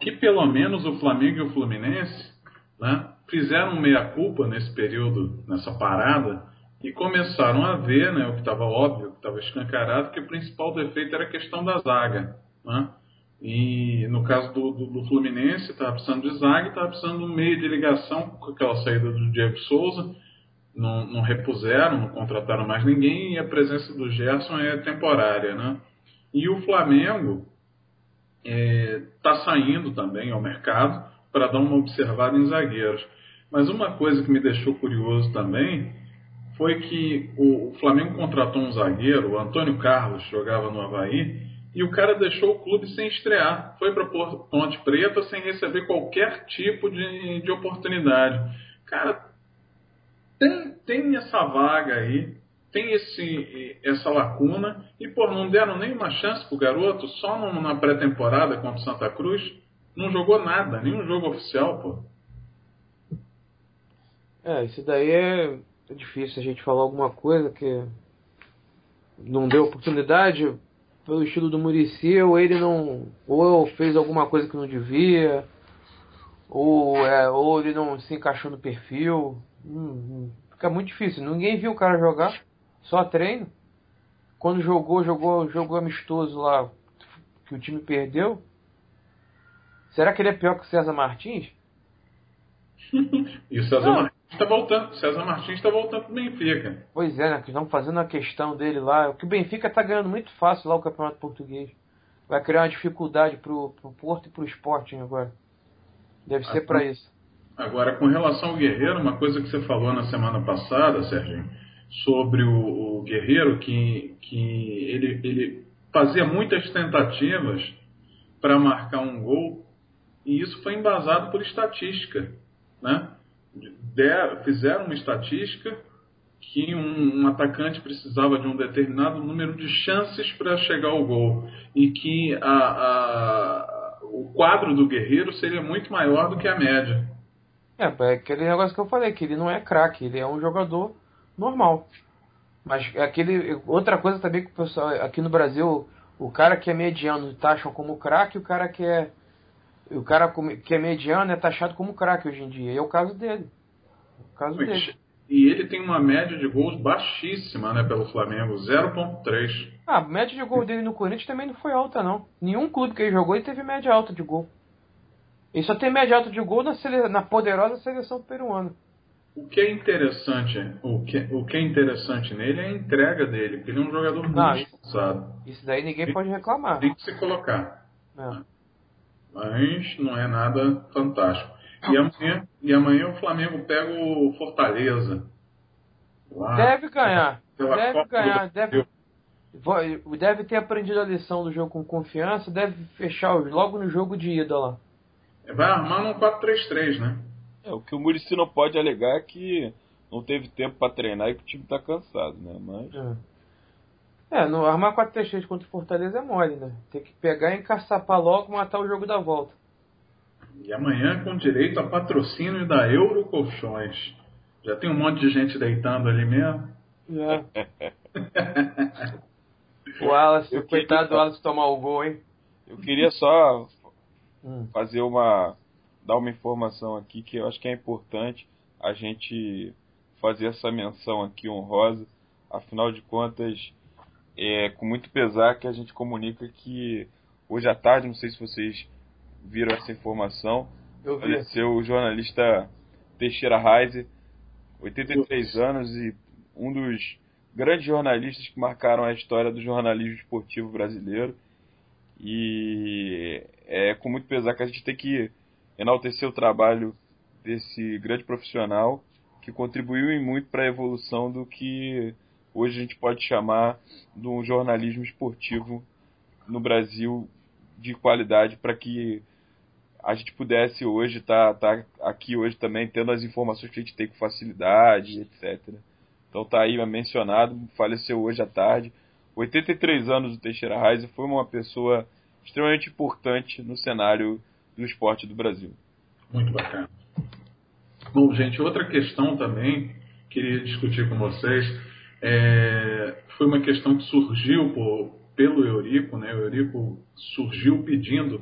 que pelo menos o Flamengo e o Fluminense né, fizeram meia-culpa nesse período, nessa parada, e começaram a ver, né, o que estava óbvio, que estava escancarado, que o principal defeito era a questão da zaga. Né? E no caso do, do, do Fluminense, estava precisando de zaga estava precisando de um meio de ligação com aquela saída do Diego Souza. Não, não repuseram, não contrataram mais ninguém e a presença do Gerson é temporária. Né? E o Flamengo está é, tá saindo também ao mercado para dar uma observada em zagueiros. Mas uma coisa que me deixou curioso também foi que o, Flamengo contratou um zagueiro, o Antônio Carlos, jogava no Havaí, e o cara deixou o clube sem estrear. Foi para Ponte Preta sem receber qualquer tipo de, de oportunidade. Cara, tem, tem essa vaga aí tem esse, essa lacuna e, por não deram nenhuma chance pro garoto, só na pré-temporada contra o Santa Cruz, não jogou nada, nenhum jogo oficial, pô. É, isso daí é, é difícil a gente falar alguma coisa que não deu oportunidade pelo estilo do Murici, ou ele não. ou fez alguma coisa que não devia, ou, é, ou ele não se encaixou no perfil. Hum, hum, fica muito difícil. Ninguém viu o cara jogar. Só treino. Quando jogou, jogou, jogou amistoso lá, que o time perdeu. Será que ele é pior que o César Martins? e o César Não. Martins está voltando. César Martins está voltando pro Benfica. Pois é, né? Que estão fazendo a questão dele lá. Que o Benfica está ganhando muito fácil lá o Campeonato Português. Vai criar uma dificuldade pro, pro Porto e pro Sporting agora. Deve ser para isso. Agora, com relação ao Guerreiro, uma coisa que você falou na semana passada, Serginho, sobre o, o Guerreiro, que, que ele, ele fazia muitas tentativas para marcar um gol, e isso foi embasado por estatística. Né? Der, fizeram uma estatística que um, um, atacante precisava de um determinado número de chances para chegar ao gol e que a, a, o quadro do Guerreiro seria muito maior do que a média. É, é aquele negócio que eu falei, que ele não é craque, ele é um jogador normal. Mas é aquele outra coisa também que o pessoal aqui no Brasil, o cara que é mediano taxam como craque, o cara que é o cara que é mediano é taxado como craque hoje em dia. E é o caso dele. O caso Mas, dele. E ele tem uma média de gols baixíssima, né, pelo Flamengo, 0.3. Ah, a média de gol dele no Corinthians também não foi alta, não. Nenhum clube que ele jogou ele teve média alta de gol. Ele só tem média alta de gol na, sele... na poderosa seleção peruana. O que é interessante, o que, o que é interessante nele é a entrega dele, porque ele é um jogador muito não, esforçado. Isso daí ninguém pode reclamar. Tem que se colocar. É. Mas não é nada fantástico. E amanhã, e amanhã o Flamengo pega o Fortaleza. Lá, deve ganhar. Deve Copa ganhar. Deve, deve ter aprendido a lição do jogo com confiança. Deve fechar logo no jogo de ida lá. Vai armar num 4-3-3, né? É, o que o Murici não pode alegar é que não teve tempo para treinar e que o time tá cansado, né? Mas. É, é no armar 4-3-3 contra o Fortaleza é mole, né? Tem que pegar e encaçapar logo matar o jogo da volta. E amanhã com direito a patrocínio da Euro Colchões. Já tem um monte de gente deitando ali mesmo. É. <laughs> o Wallace, eu coitado queria... do Wallace tomar o gol, hein? Eu queria só hum. fazer uma. dar uma informação aqui que eu acho que é importante a gente fazer essa menção aqui honrosa. Afinal de contas, é com muito pesar que a gente comunica que hoje à tarde, não sei se vocês viram essa informação. Eu vi. Faleceu o jornalista Teixeira Reise, 83 Ufa. anos e um dos grandes jornalistas que marcaram a história do jornalismo esportivo brasileiro. E é com muito pesar que a gente tem que enaltecer o trabalho desse grande profissional que contribuiu em muito para a evolução do que hoje a gente pode chamar de um jornalismo esportivo no Brasil de qualidade para que a gente pudesse hoje estar tá, tá aqui hoje também tendo as informações que a gente tem com facilidade, etc. Então tá aí mencionado, faleceu hoje à tarde. 83 anos do Teixeira Reis foi uma pessoa extremamente importante no cenário do esporte do Brasil. Muito bacana. Bom, gente, outra questão também queria discutir com vocês é, foi uma questão que surgiu por, pelo Eurico, né? O Eurico surgiu pedindo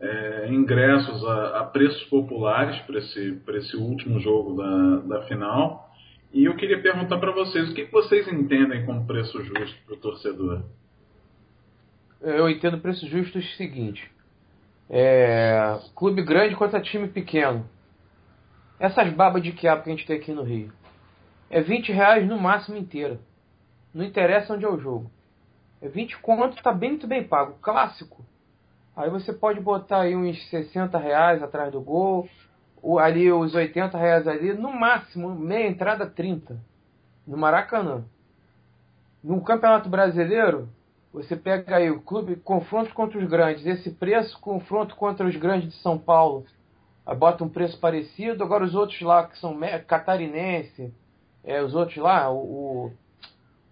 é, ingressos a, a, preços populares para esse, esse último jogo da, da final. E eu queria perguntar para vocês, o que vocês entendem como preço justo para o torcedor? Eu entendo preço justo o seguinte: é, clube grande contra time pequeno. Essas babas de quiabo que a gente tem aqui no Rio. É 20 reais no máximo inteiro. Não interessa onde é o jogo. É 20 conto, tá bem muito bem pago. Clássico. Aí você pode botar aí uns 60 reais atrás do gol, ali os 80 reais ali, no máximo, meia entrada 30, no Maracanã. No Campeonato Brasileiro, você pega aí o clube, confronto contra os grandes, esse preço, confronto contra os grandes de São Paulo, bota um preço parecido, agora os outros lá que são catarinense, é, os outros lá, o, o,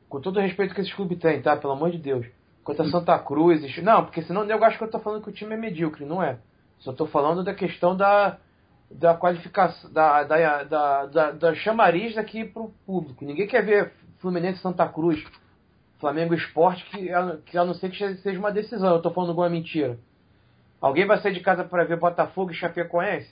com todo o respeito que esses clubes têm, tá? Pelo amor de Deus contra Santa Cruz. Não, porque senão eu acho que eu estou falando que o time é medíocre, não é. Só estou falando da questão da, da qualificação, da, da, da, da, da chamariz daqui para o público. Ninguém quer ver Fluminense Santa Cruz, Flamengo Esporte, que, que a não ser que seja uma decisão. Eu estou falando alguma mentira. Alguém vai sair de casa para ver Botafogo e Chapecoense?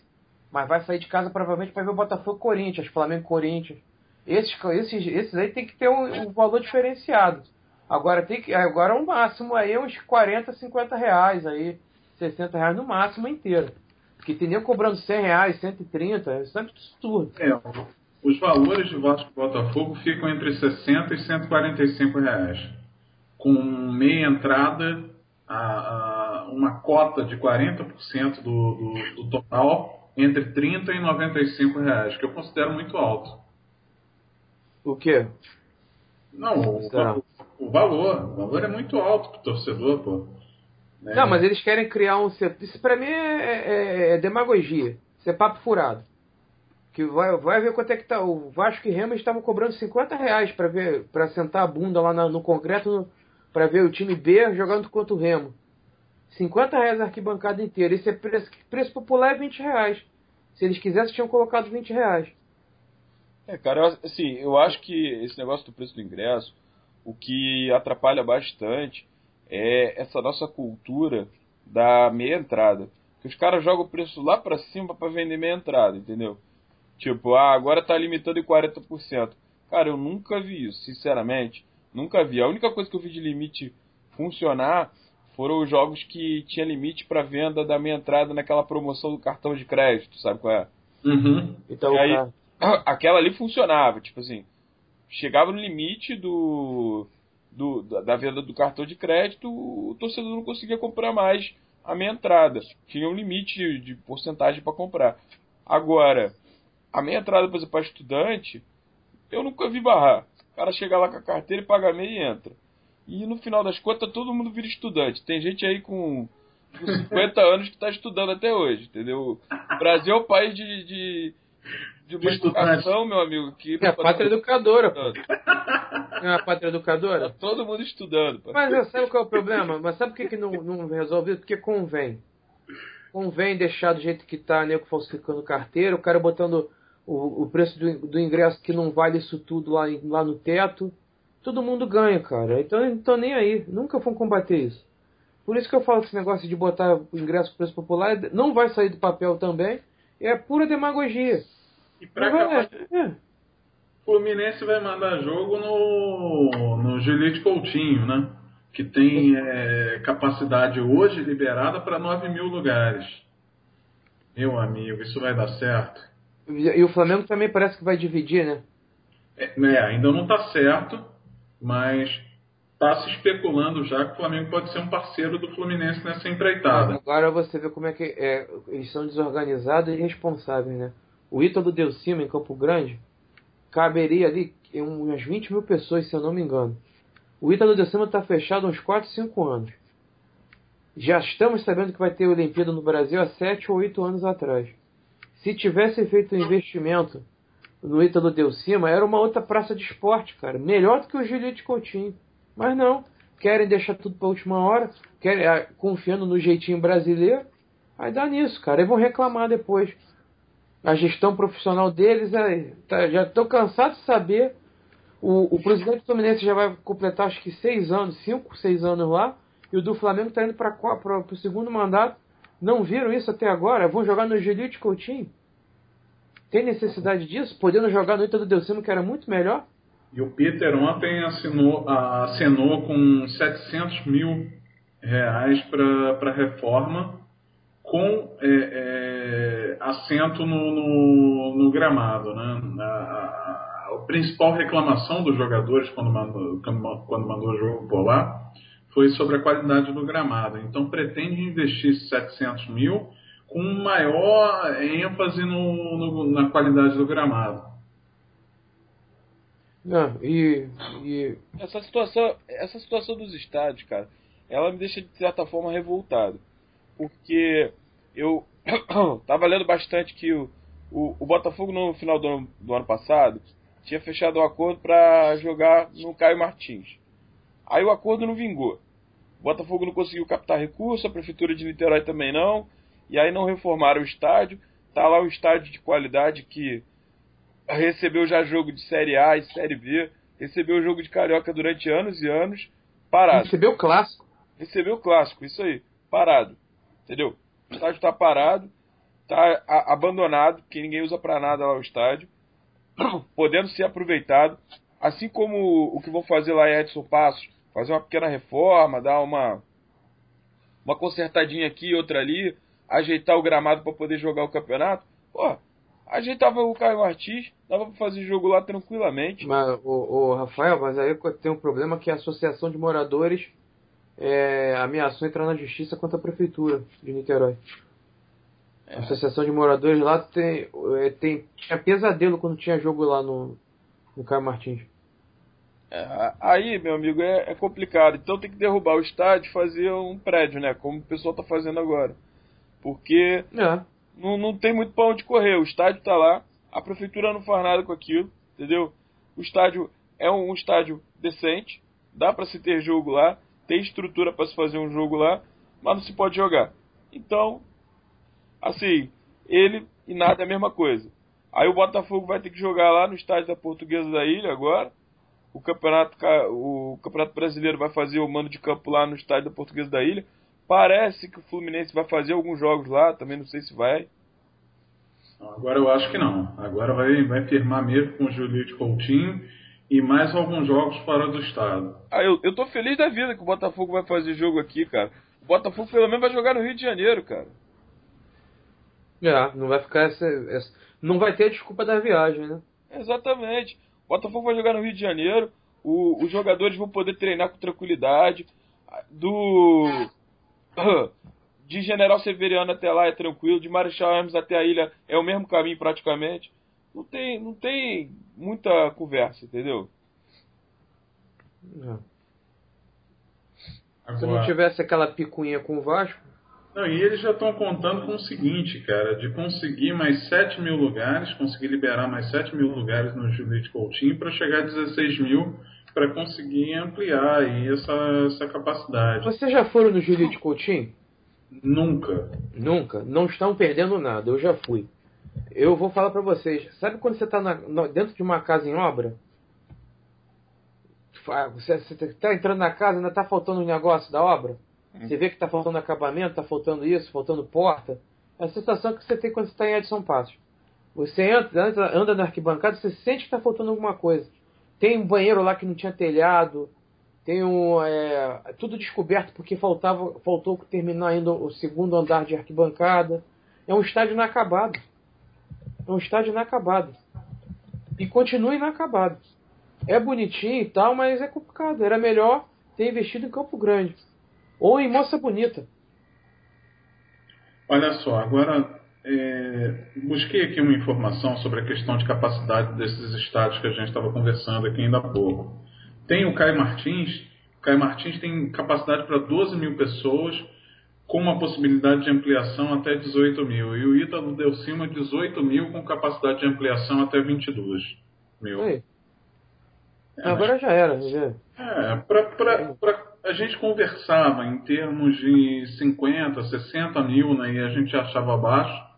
Mas vai sair de casa provavelmente para ver o Botafogo Corinthians, Flamengo Corinthians. Esses, esses, esses aí tem que ter um, um valor diferenciado. Agora tem que. Agora o máximo aí é uns 40, 50 reais aí. 60 reais no máximo inteiro. Porque tem nem cobrando 100 reais, 130, isso é absurdo. É, os valores de Vasco e Botafogo ficam entre 60 e 145 reais. Com meia entrada, a, a uma cota de 40% do, do, do total entre 30 e 95 reais, que eu considero muito alto. O quê? Não, o, o valor. O valor é muito alto pro torcedor, pô. Né? Não, mas eles querem criar um setor. Isso pra mim é, é, é, demagogia. Isso é papo furado. Que vai, vai ver quanto é que tá. O Vasco e Remo estavam cobrando 50 reais pra, ver, pra sentar a bunda lá na, no concreto para ver o time B jogando contra o Remo. 50 reais a arquibancada inteira. Esse é preço, preço popular é 20 reais. Se eles quisessem, tinham colocado 20 reais. É, cara, assim, eu acho que esse negócio do preço do ingresso o que atrapalha bastante é essa nossa cultura da meia entrada. Que os caras jogam o preço lá para cima para vender meia entrada, entendeu? Tipo, ah, agora tá limitando em 40%. Cara, eu nunca vi isso, sinceramente. Nunca vi. A única coisa que eu vi de limite funcionar foram os jogos que tinha limite para venda da minha entrada naquela promoção do cartão de crédito, sabe qual é? Uhum. Então, E aí, cara, <coughs> aquela ali funcionava, tipo assim, chegava no limite do, do da, da venda do cartão de crédito, o torcedor não conseguia comprar mais a minha entrada. Tinha um limite de, de porcentagem para comprar. Agora, a minha entrada, por exemplo, para estudante, eu nunca vi barrar. O cara chega lá com a carteira e paga meia e entra. E no final das contas, todo mundo vira estudante. Tem gente aí com, <laughs> com 50 anos que está estudando até hoje, entendeu? O Brasil é o país de, de, de uma educação, meu amigo. Que é a pátria educadora, pô. é a pátria Tá educadora? todo mundo estudando. pô. Mas sabe qual é o problema? Mas sabe por que, que não, não resolve isso? Porque convém. Convém deixar do jeito que tá, nego falsificando carteira, o cara botando o, o preço do, do ingresso que não vale isso tudo lá, lá no teto. Todo mundo ganha, cara. Então não tô nem aí. Nunca vão combater isso. Por isso que eu falo que esse negócio de botar o ingresso preço popular não vai sair do papel também. É pura demagogia. E pra acabar, é. o Fluminense vai mandar jogo no, no Gilete Coutinho, né? Que tem é, capacidade hoje liberada para 9 mil lugares. Meu amigo, isso vai dar certo? E e o Flamengo também parece que vai dividir, né? É, né, ainda não está certo, mas está se especulando já que o Flamengo pode ser um parceiro do Fluminense nessa empreitada. Agora você vê como é que é, eles são desorganizados e irresponsáveis, né? O Ítalo deu cima em Campo Grande caberia ali umas 20 mil pessoas, se eu não me engano. O Ítalo de Cima está fechado há uns 4, 5 anos. Já estamos sabendo que vai ter Olimpíada no Brasil há 7 ou 8 anos atrás. Se tivesse feito um investimento no Ítalo de Cima, era uma outra praça de esporte, cara. Melhor do que o Juliette Coutinho. Mas não. Querem deixar tudo para última hora, querem, ah, confiando no jeitinho brasileiro. Aí dá nisso, cara. E vão reclamar depois. A gestão profissional deles, é, tá- já estou cansado de saber. O, o presidente do Fluminense já vai completar acho que seis anos, cinco, seis anos lá. E o do Flamengo está indo para o segundo mandato. Não viram isso até agora? Vão jogar no Gilite Coutinho? Tem necessidade disso? Podendo jogar no Ítalo Delcino, que era muito melhor? E o Peter ontem assinou, acenou com 700 mil reais para a reforma, com é, é, assento no, no, no gramado. Né? A, a, principal reclamação dos jogadores quando mandou, quando mandou o jogo por lá foi sobre a qualidade do gramado. Então pretende investir 700 mil com maior ênfase no, no, na qualidade do gramado. Não, e, e Essa situação, essa situação dos estádios, cara, ela me deixa de certa forma revoltado. Porque eu <coughs> tava lendo bastante que o, o, o Botafogo no final do ano, do ano passado tinha fechado um acordo para jogar no Caio Martins. Aí o acordo não vingou. O Botafogo não conseguiu captar recurso, a prefeitura de Niterói também não. E aí não reformaram o estádio. Tá lá um estádio de qualidade que recebeu já jogo de Série A e Série B, recebeu jogo de Carioca durante anos e anos, parado. recebeu o clássico. Recebeu o clássico, isso aí, parado. Entendeu? O estádio tá parado, tá a, abandonado, que ninguém usa para nada lá o estádio, <clears throat> podendo ser aproveitado, assim como o, o que vão fazer lá em Edson Passos, fazer uma pequena reforma, dar uma uma consertadinha aqui, outra ali, ajeitar o gramado para poder jogar o campeonato. Pô, ajeitava o Caio Martins, dava pra fazer jogo lá tranquilamente. Mas, o, o Rafael, mas aí tem um problema que a Associação de Moradores é, ameaçou entrar na justiça contra a Prefeitura de Niterói. É. A Associação de Moradores lá tem, é, tem, tinha pesadelo quando tinha jogo lá no, no Caio Martins. É, aí, meu amigo, é, é, complicado. Então tem que derrubar o estádio e fazer um prédio, né? Como o pessoal tá fazendo agora. Porque É. não, não tem muito pra onde correr. O estádio tá lá, a prefeitura não faz nada com aquilo, entendeu? O estádio é um, um estádio decente, dá para se ter jogo lá, tem estrutura para se fazer um jogo lá, mas não se pode jogar. Então, assim, ele e nada é a mesma coisa. Aí o Botafogo vai ter que jogar lá no estádio da Portuguesa da Ilha agora. O campeonato, o campeonato Brasileiro vai fazer o mando de campo lá no estádio da Portuguesa da Ilha. Parece que o Fluminense vai fazer alguns jogos lá, também não sei se vai. Agora eu acho que não. Agora vai, vai firmar mesmo com o Julito Coutinho e mais alguns jogos fora do estado. Ah, eu, eu tô feliz da vida que o Botafogo vai fazer jogo aqui, cara. O Botafogo pelo menos vai jogar no Rio de Janeiro, cara. É, não vai ficar essa, essa, não vai ter a desculpa da viagem, né? Exatamente. O Botafogo vai jogar no Rio de Janeiro, o, os jogadores vão poder treinar com tranquilidade. Do de General Severiano até lá é tranquilo, de Marechal Hermes até a ilha é o mesmo caminho praticamente. Não tem, não tem muita conversa, entendeu? É. Agora... Se não tivesse aquela picuinha com o Vasco. Não, e eles já estão contando com o seguinte, cara, de conseguir mais 7 mil lugares, conseguir liberar mais 7 mil lugares no Julite Coutinho para chegar a 16 mil para conseguir ampliar aí essa, essa capacidade. Vocês já foram no Julite Coutinho? Nunca. Nunca. Não estão perdendo nada. Eu já fui. Eu vou falar para vocês. Sabe quando você está dentro de uma casa em obra? Você está entrando na casa, ainda está faltando um negócio da obra? Hum. Você vê que está faltando acabamento, está faltando isso, faltando porta. É a sensação que você tem quando você está em Edson Passos. Você entra, anda na arquibancada, você sente que está faltando alguma coisa. Tem um banheiro lá que não tinha telhado, tem um, é, tudo descoberto porque faltava, faltou terminar ainda o segundo andar de arquibancada. É um estádio inacabado. É um estádio inacabado. E continua inacabado. É bonitinho e tal, mas é complicado. Era melhor ter investido em Campo Grande. Ou em Moça Bonita. Olha só, agora é, busquei aqui uma informação sobre a questão de capacidade desses estádios que a gente estava conversando aqui ainda há pouco. Tem o Caio Martins. O Caio Martins tem capacidade para 12 mil pessoas, com uma possibilidade de ampliação até 18 mil. E o Ítalo deu cima 18 mil com capacidade de ampliação até 22 mil. É, Agora já era. Já. É, a gente conversava em termos de 50, 60 mil, né, e a gente achava baixo,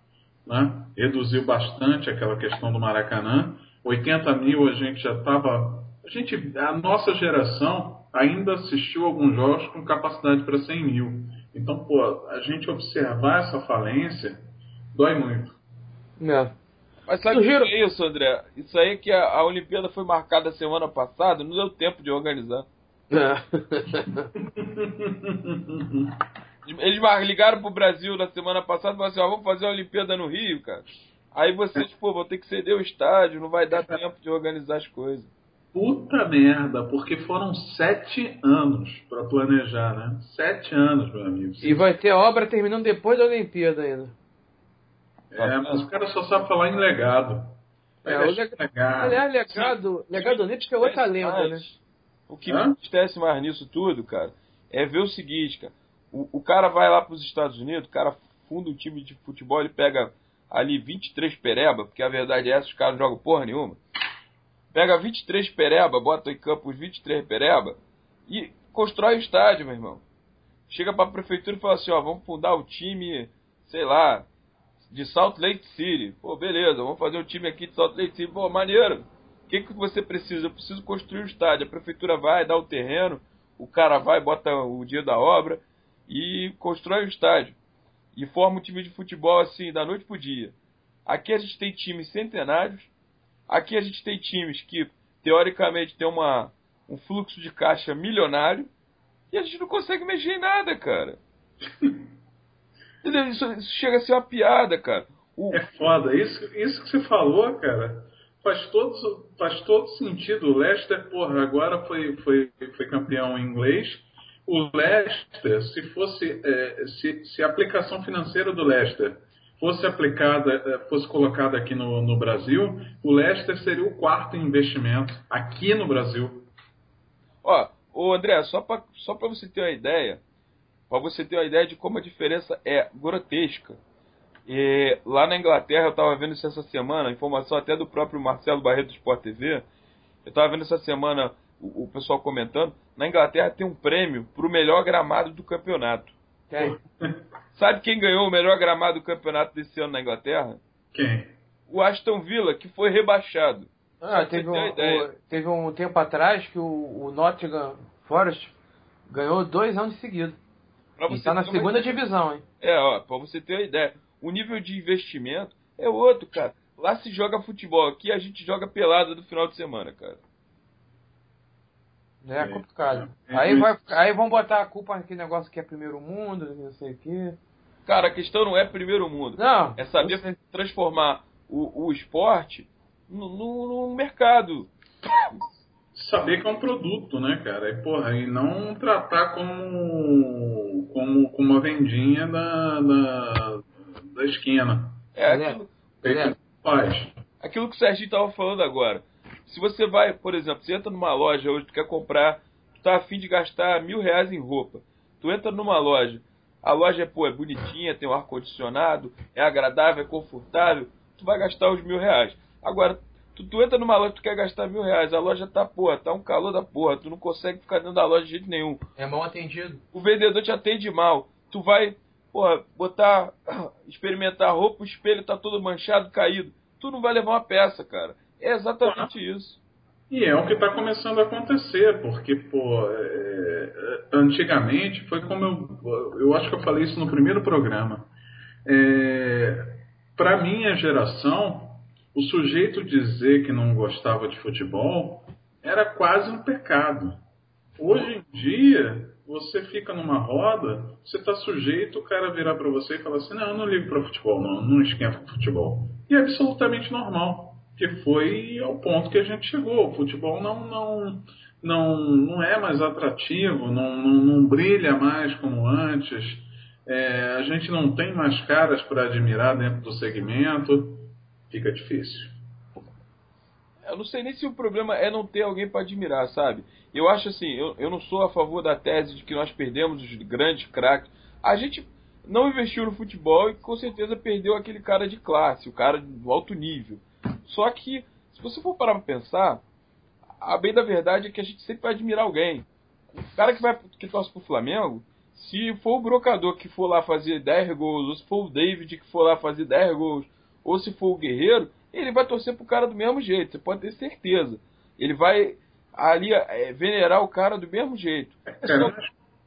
né, reduziu bastante aquela questão do Maracanã. 80 mil a gente já estava a gente, a nossa geração ainda assistiu alguns jogos com capacidade para 100 mil. Então, pô, a gente observar essa falência dói muito. É. Mas sabe o que é isso, André? Isso aí que a, a Olimpíada foi marcada semana passada, não deu tempo de organizar. É. <laughs> Eles ligaram pro Brasil na semana passada e falaram assim, ó, vamos fazer a Olimpíada no Rio, cara. Aí vocês, pô, vão ter que ceder o estádio, não vai dar tempo de organizar as coisas. Puta merda, porque foram sete anos para planejar, né? Sete anos, meu amigo. E vai ter obra terminando depois da Olimpíada ainda. É, mas o cara só sabe falar em legado. É, o legado. Aliás, legado, legado olímpico é outra lenda, né? O que Hã? me entristece mais nisso tudo, cara, é ver o seguinte, cara. O, o cara vai lá para os Estados Unidos, o cara funda um time de futebol, ele pega ali 23 pereba, porque a verdade é essa, os caras não jogam porra nenhuma. Pega 23 pereba, bota em campo os 23 pereba e constrói o estádio, meu irmão. Chega para a prefeitura e fala assim, ó, vamos fundar o time, sei lá, de Salt Lake City. Pô, beleza, vamos fazer um time aqui de Salt Lake City. Pô, maneiro. O que, que você precisa? Eu preciso construir o estádio. A prefeitura vai, dá o terreno, o cara vai, bota o dia da obra e constrói o estádio. E forma um time de futebol assim, da noite pro dia. Aqui a gente tem times centenários, Aqui a gente tem times que, teoricamente, tem uma, um fluxo de caixa milionário e a gente não consegue mexer em nada, cara. Isso, isso, chega a ser uma piada, cara. O... É foda. Isso, isso que você falou, cara, faz todo, faz todo sentido. O Leicester, porra, agora foi, foi, foi campeão inglês. O Leicester, se fosse. É, se, se a aplicação financeira do Leicester fosse aplicada, eh, fosse colocada aqui no, no Brasil, o Leicester seria o quarto investimento aqui no Brasil. Ó, ô André, só para só você ter uma ideia, para você ter uma ideia de como a diferença é grotesca. E, lá na Inglaterra, eu estava vendo isso essa semana, informação até do próprio Marcelo Barreto do Sport TV. Eu estava vendo essa semana o, o, pessoal comentando. Na Inglaterra tem um prêmio para o melhor gramado do campeonato. Quem? <laughs> Sabe quem ganhou o melhor gramado do campeonato desse ano na Inglaterra? Quem? O Aston Villa, que foi rebaixado. Ah, teve um, o, teve um tempo atrás que o, o Nottingham Forest ganhou dois anos seguidos. Está na segunda divisão, hein? É, ó, pra você ter uma ideia. O nível de investimento é outro, cara. Lá se joga futebol, aqui a gente joga pelada no final de semana, cara. É complicado. Aí, vai, aí vão botar a culpa naquele negócio que é primeiro mundo, não sei o quê. Cara, a questão não é primeiro mundo. Não. É saber você- transformar o, o esporte no, no, no mercado. Saber que é um produto, né, cara? E, porra, e não tratar como, como, como uma vendinha da, da, da esquina. É Né? aquilo, faz. aquilo que o Serginho tava falando agora. Se você vai, por exemplo, você entra numa loja hoje, tu quer comprar, tu tá afim de gastar mil reais em roupa. Tu entra numa loja, a loja pô, é bonitinha, tem um ar-condicionado, é agradável, é confortável, tu vai gastar os mil reais. Agora, tu, tu entra numa loja, tu quer gastar mil reais, a loja tá, pô, tá um calor da porra, tu não consegue ficar dentro da loja de jeito nenhum. É mal atendido. o vendedor te atende mal. Tu vai, porra, botar, <coughs> experimentar roupa, o espelho tá todo manchado, caído. Tu não vai levar uma peça, cara. É exatamente isso. E é o que está começando a acontecer, porque, pô, é, é, antigamente foi como eu. Eu acho que eu falei isso no primeiro programa. É, Para minha geração, o sujeito dizer que não gostava de futebol era quase um pecado. Hoje em dia, você fica numa roda, você está sujeito o cara virar para você e falar assim: não, eu não ligo para futebol, não, não esquenta futebol. E é absolutamente normal que foi ao ponto que a gente chegou. O futebol não, não, não, não é mais atrativo, não, não, não brilha mais como antes. É, a gente não tem mais caras para admirar dentro do segmento. Fica difícil. Eu não sei nem se o problema é não ter alguém para admirar, sabe? Eu acho assim, eu, eu não sou a favor da tese de que nós perdemos os grandes craques. A gente não investiu no futebol e com certeza perdeu aquele cara de classe, o cara do alto nível. Só que, se você for parar pra pensar, a bem da verdade é que a gente sempre vai admirar alguém. O cara que vai que torce pro Flamengo, se for o brocador que for lá fazer 10 gols, ou se for o David que for lá fazer 10 gols, ou se for o Guerreiro, ele vai torcer pro cara do mesmo jeito, você pode ter certeza. Ele vai ali é, venerar o cara do mesmo jeito. É só,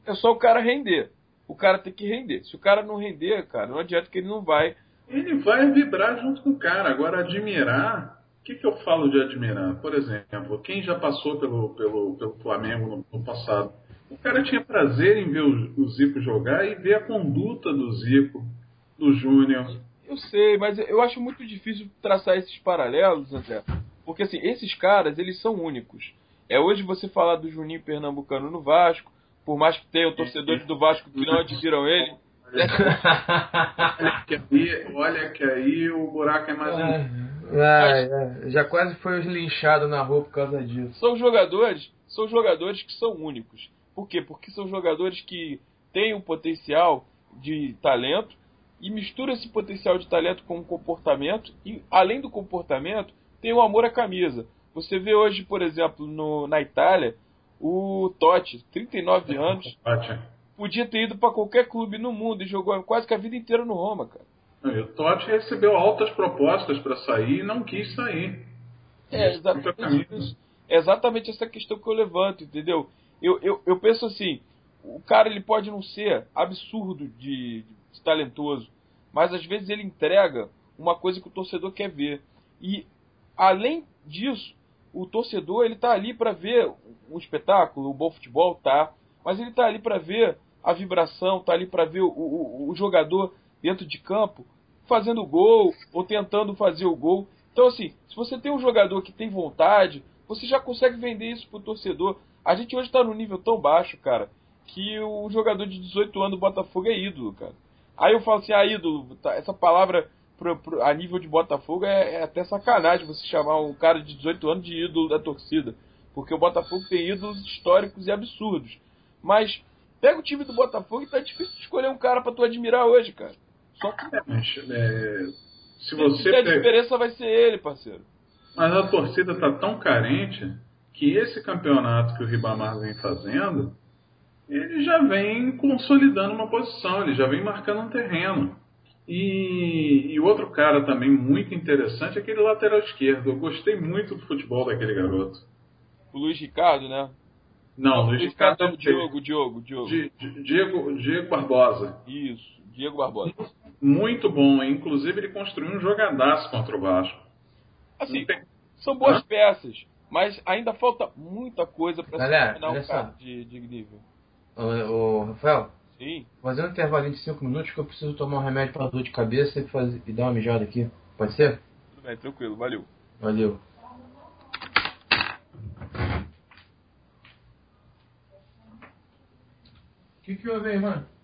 é só o cara render. O cara tem que render. Se o cara não render, cara, não adianta que ele não vai Ele vai vibrar junto com o cara. Agora, admirar. O que, que eu falo de admirar? Por exemplo, quem já passou pelo, pelo, pelo Flamengo no, no passado? O cara tinha prazer em ver o, o Zico jogar e ver a conduta do Zico, do Júnior. Eu sei, mas eu acho muito difícil traçar esses paralelos, André. Porque assim, esses caras, eles são únicos. É hoje você falar do Juninho Pernambucano no Vasco, por mais que tenha torcedores do Vasco que não admiram ele. Olha que aí, olha que aí o buraco é mais um. Ah, é. Já quase foi linchado na rua por causa disso. São jogadores, são jogadores que são únicos. Por quê? Porque são jogadores que têm um potencial de talento e mistura esse potencial de talento com um comportamento e além do comportamento tem o amor à camisa. Você vê hoje, por exemplo, no, na Itália, o Totti, 39 anos, podia ter ido para qualquer clube no mundo e jogou quase que a vida inteira no Roma, cara. E o Totti recebeu altas propostas para sair e não quis sair. É exatamente isso. É exatamente essa questão que eu levanto, entendeu? Eu, eu, eu penso assim, o cara ele pode não ser absurdo de, de talentoso, mas às vezes ele entrega uma coisa que o torcedor quer ver. E além disso, o torcedor ele tá ali para ver um espetáculo, um bom futebol, tá? Mas ele tá ali para ver a vibração, tá ali para ver o, o, o jogador dentro de campo fazendo gol ou tentando fazer o gol. Então assim, se você tem um jogador que tem vontade, você já consegue vender isso pro torcedor. A gente hoje tá num nível tão baixo, cara, que o jogador de 18 anos do Botafogo é ídolo, cara. Aí eu falo assim, ah, ídolo, tá, essa palavra pro, pro, a nível de Botafogo é, é, até sacanagem você chamar um cara de 18 anos de ídolo da torcida. Porque o Botafogo tem ídolos históricos e absurdos. Mas pega o time do Botafogo e tá difícil de escolher um cara para tu admirar hoje, cara. Só que. É, mas, é, se você. A diferença vai ser ele, parceiro. Mas a torcida tá tão carente que esse campeonato que o Ribamar vem fazendo, ele já vem consolidando uma posição, ele já vem marcando um terreno. E, e, outro cara também muito interessante é aquele lateral esquerdo. Eu gostei muito do futebol daquele garoto. O Luiz Ricardo, né? Não, Luiz Ricardo. Ricardo é o Diogo, Diogo, Diogo. Di, Diego, Diego Barbosa. Isso, Diego Barbosa. muito bom. Inclusive, ele construiu um jogadaço contra o Vasco. Assim, Tem- são boas Hã? peças, mas ainda falta muita coisa pra Galera, se terminar olha um cara de, de nível. Ô, ô, Rafael, Sim. fazer um intervalinho de 5 minutos que eu preciso tomar um remédio pra dor de cabeça e, fazer, e dar uma mijada aqui. Pode ser? Tudo bem, tranquilo, valeu. Valeu. O que, que houve aí?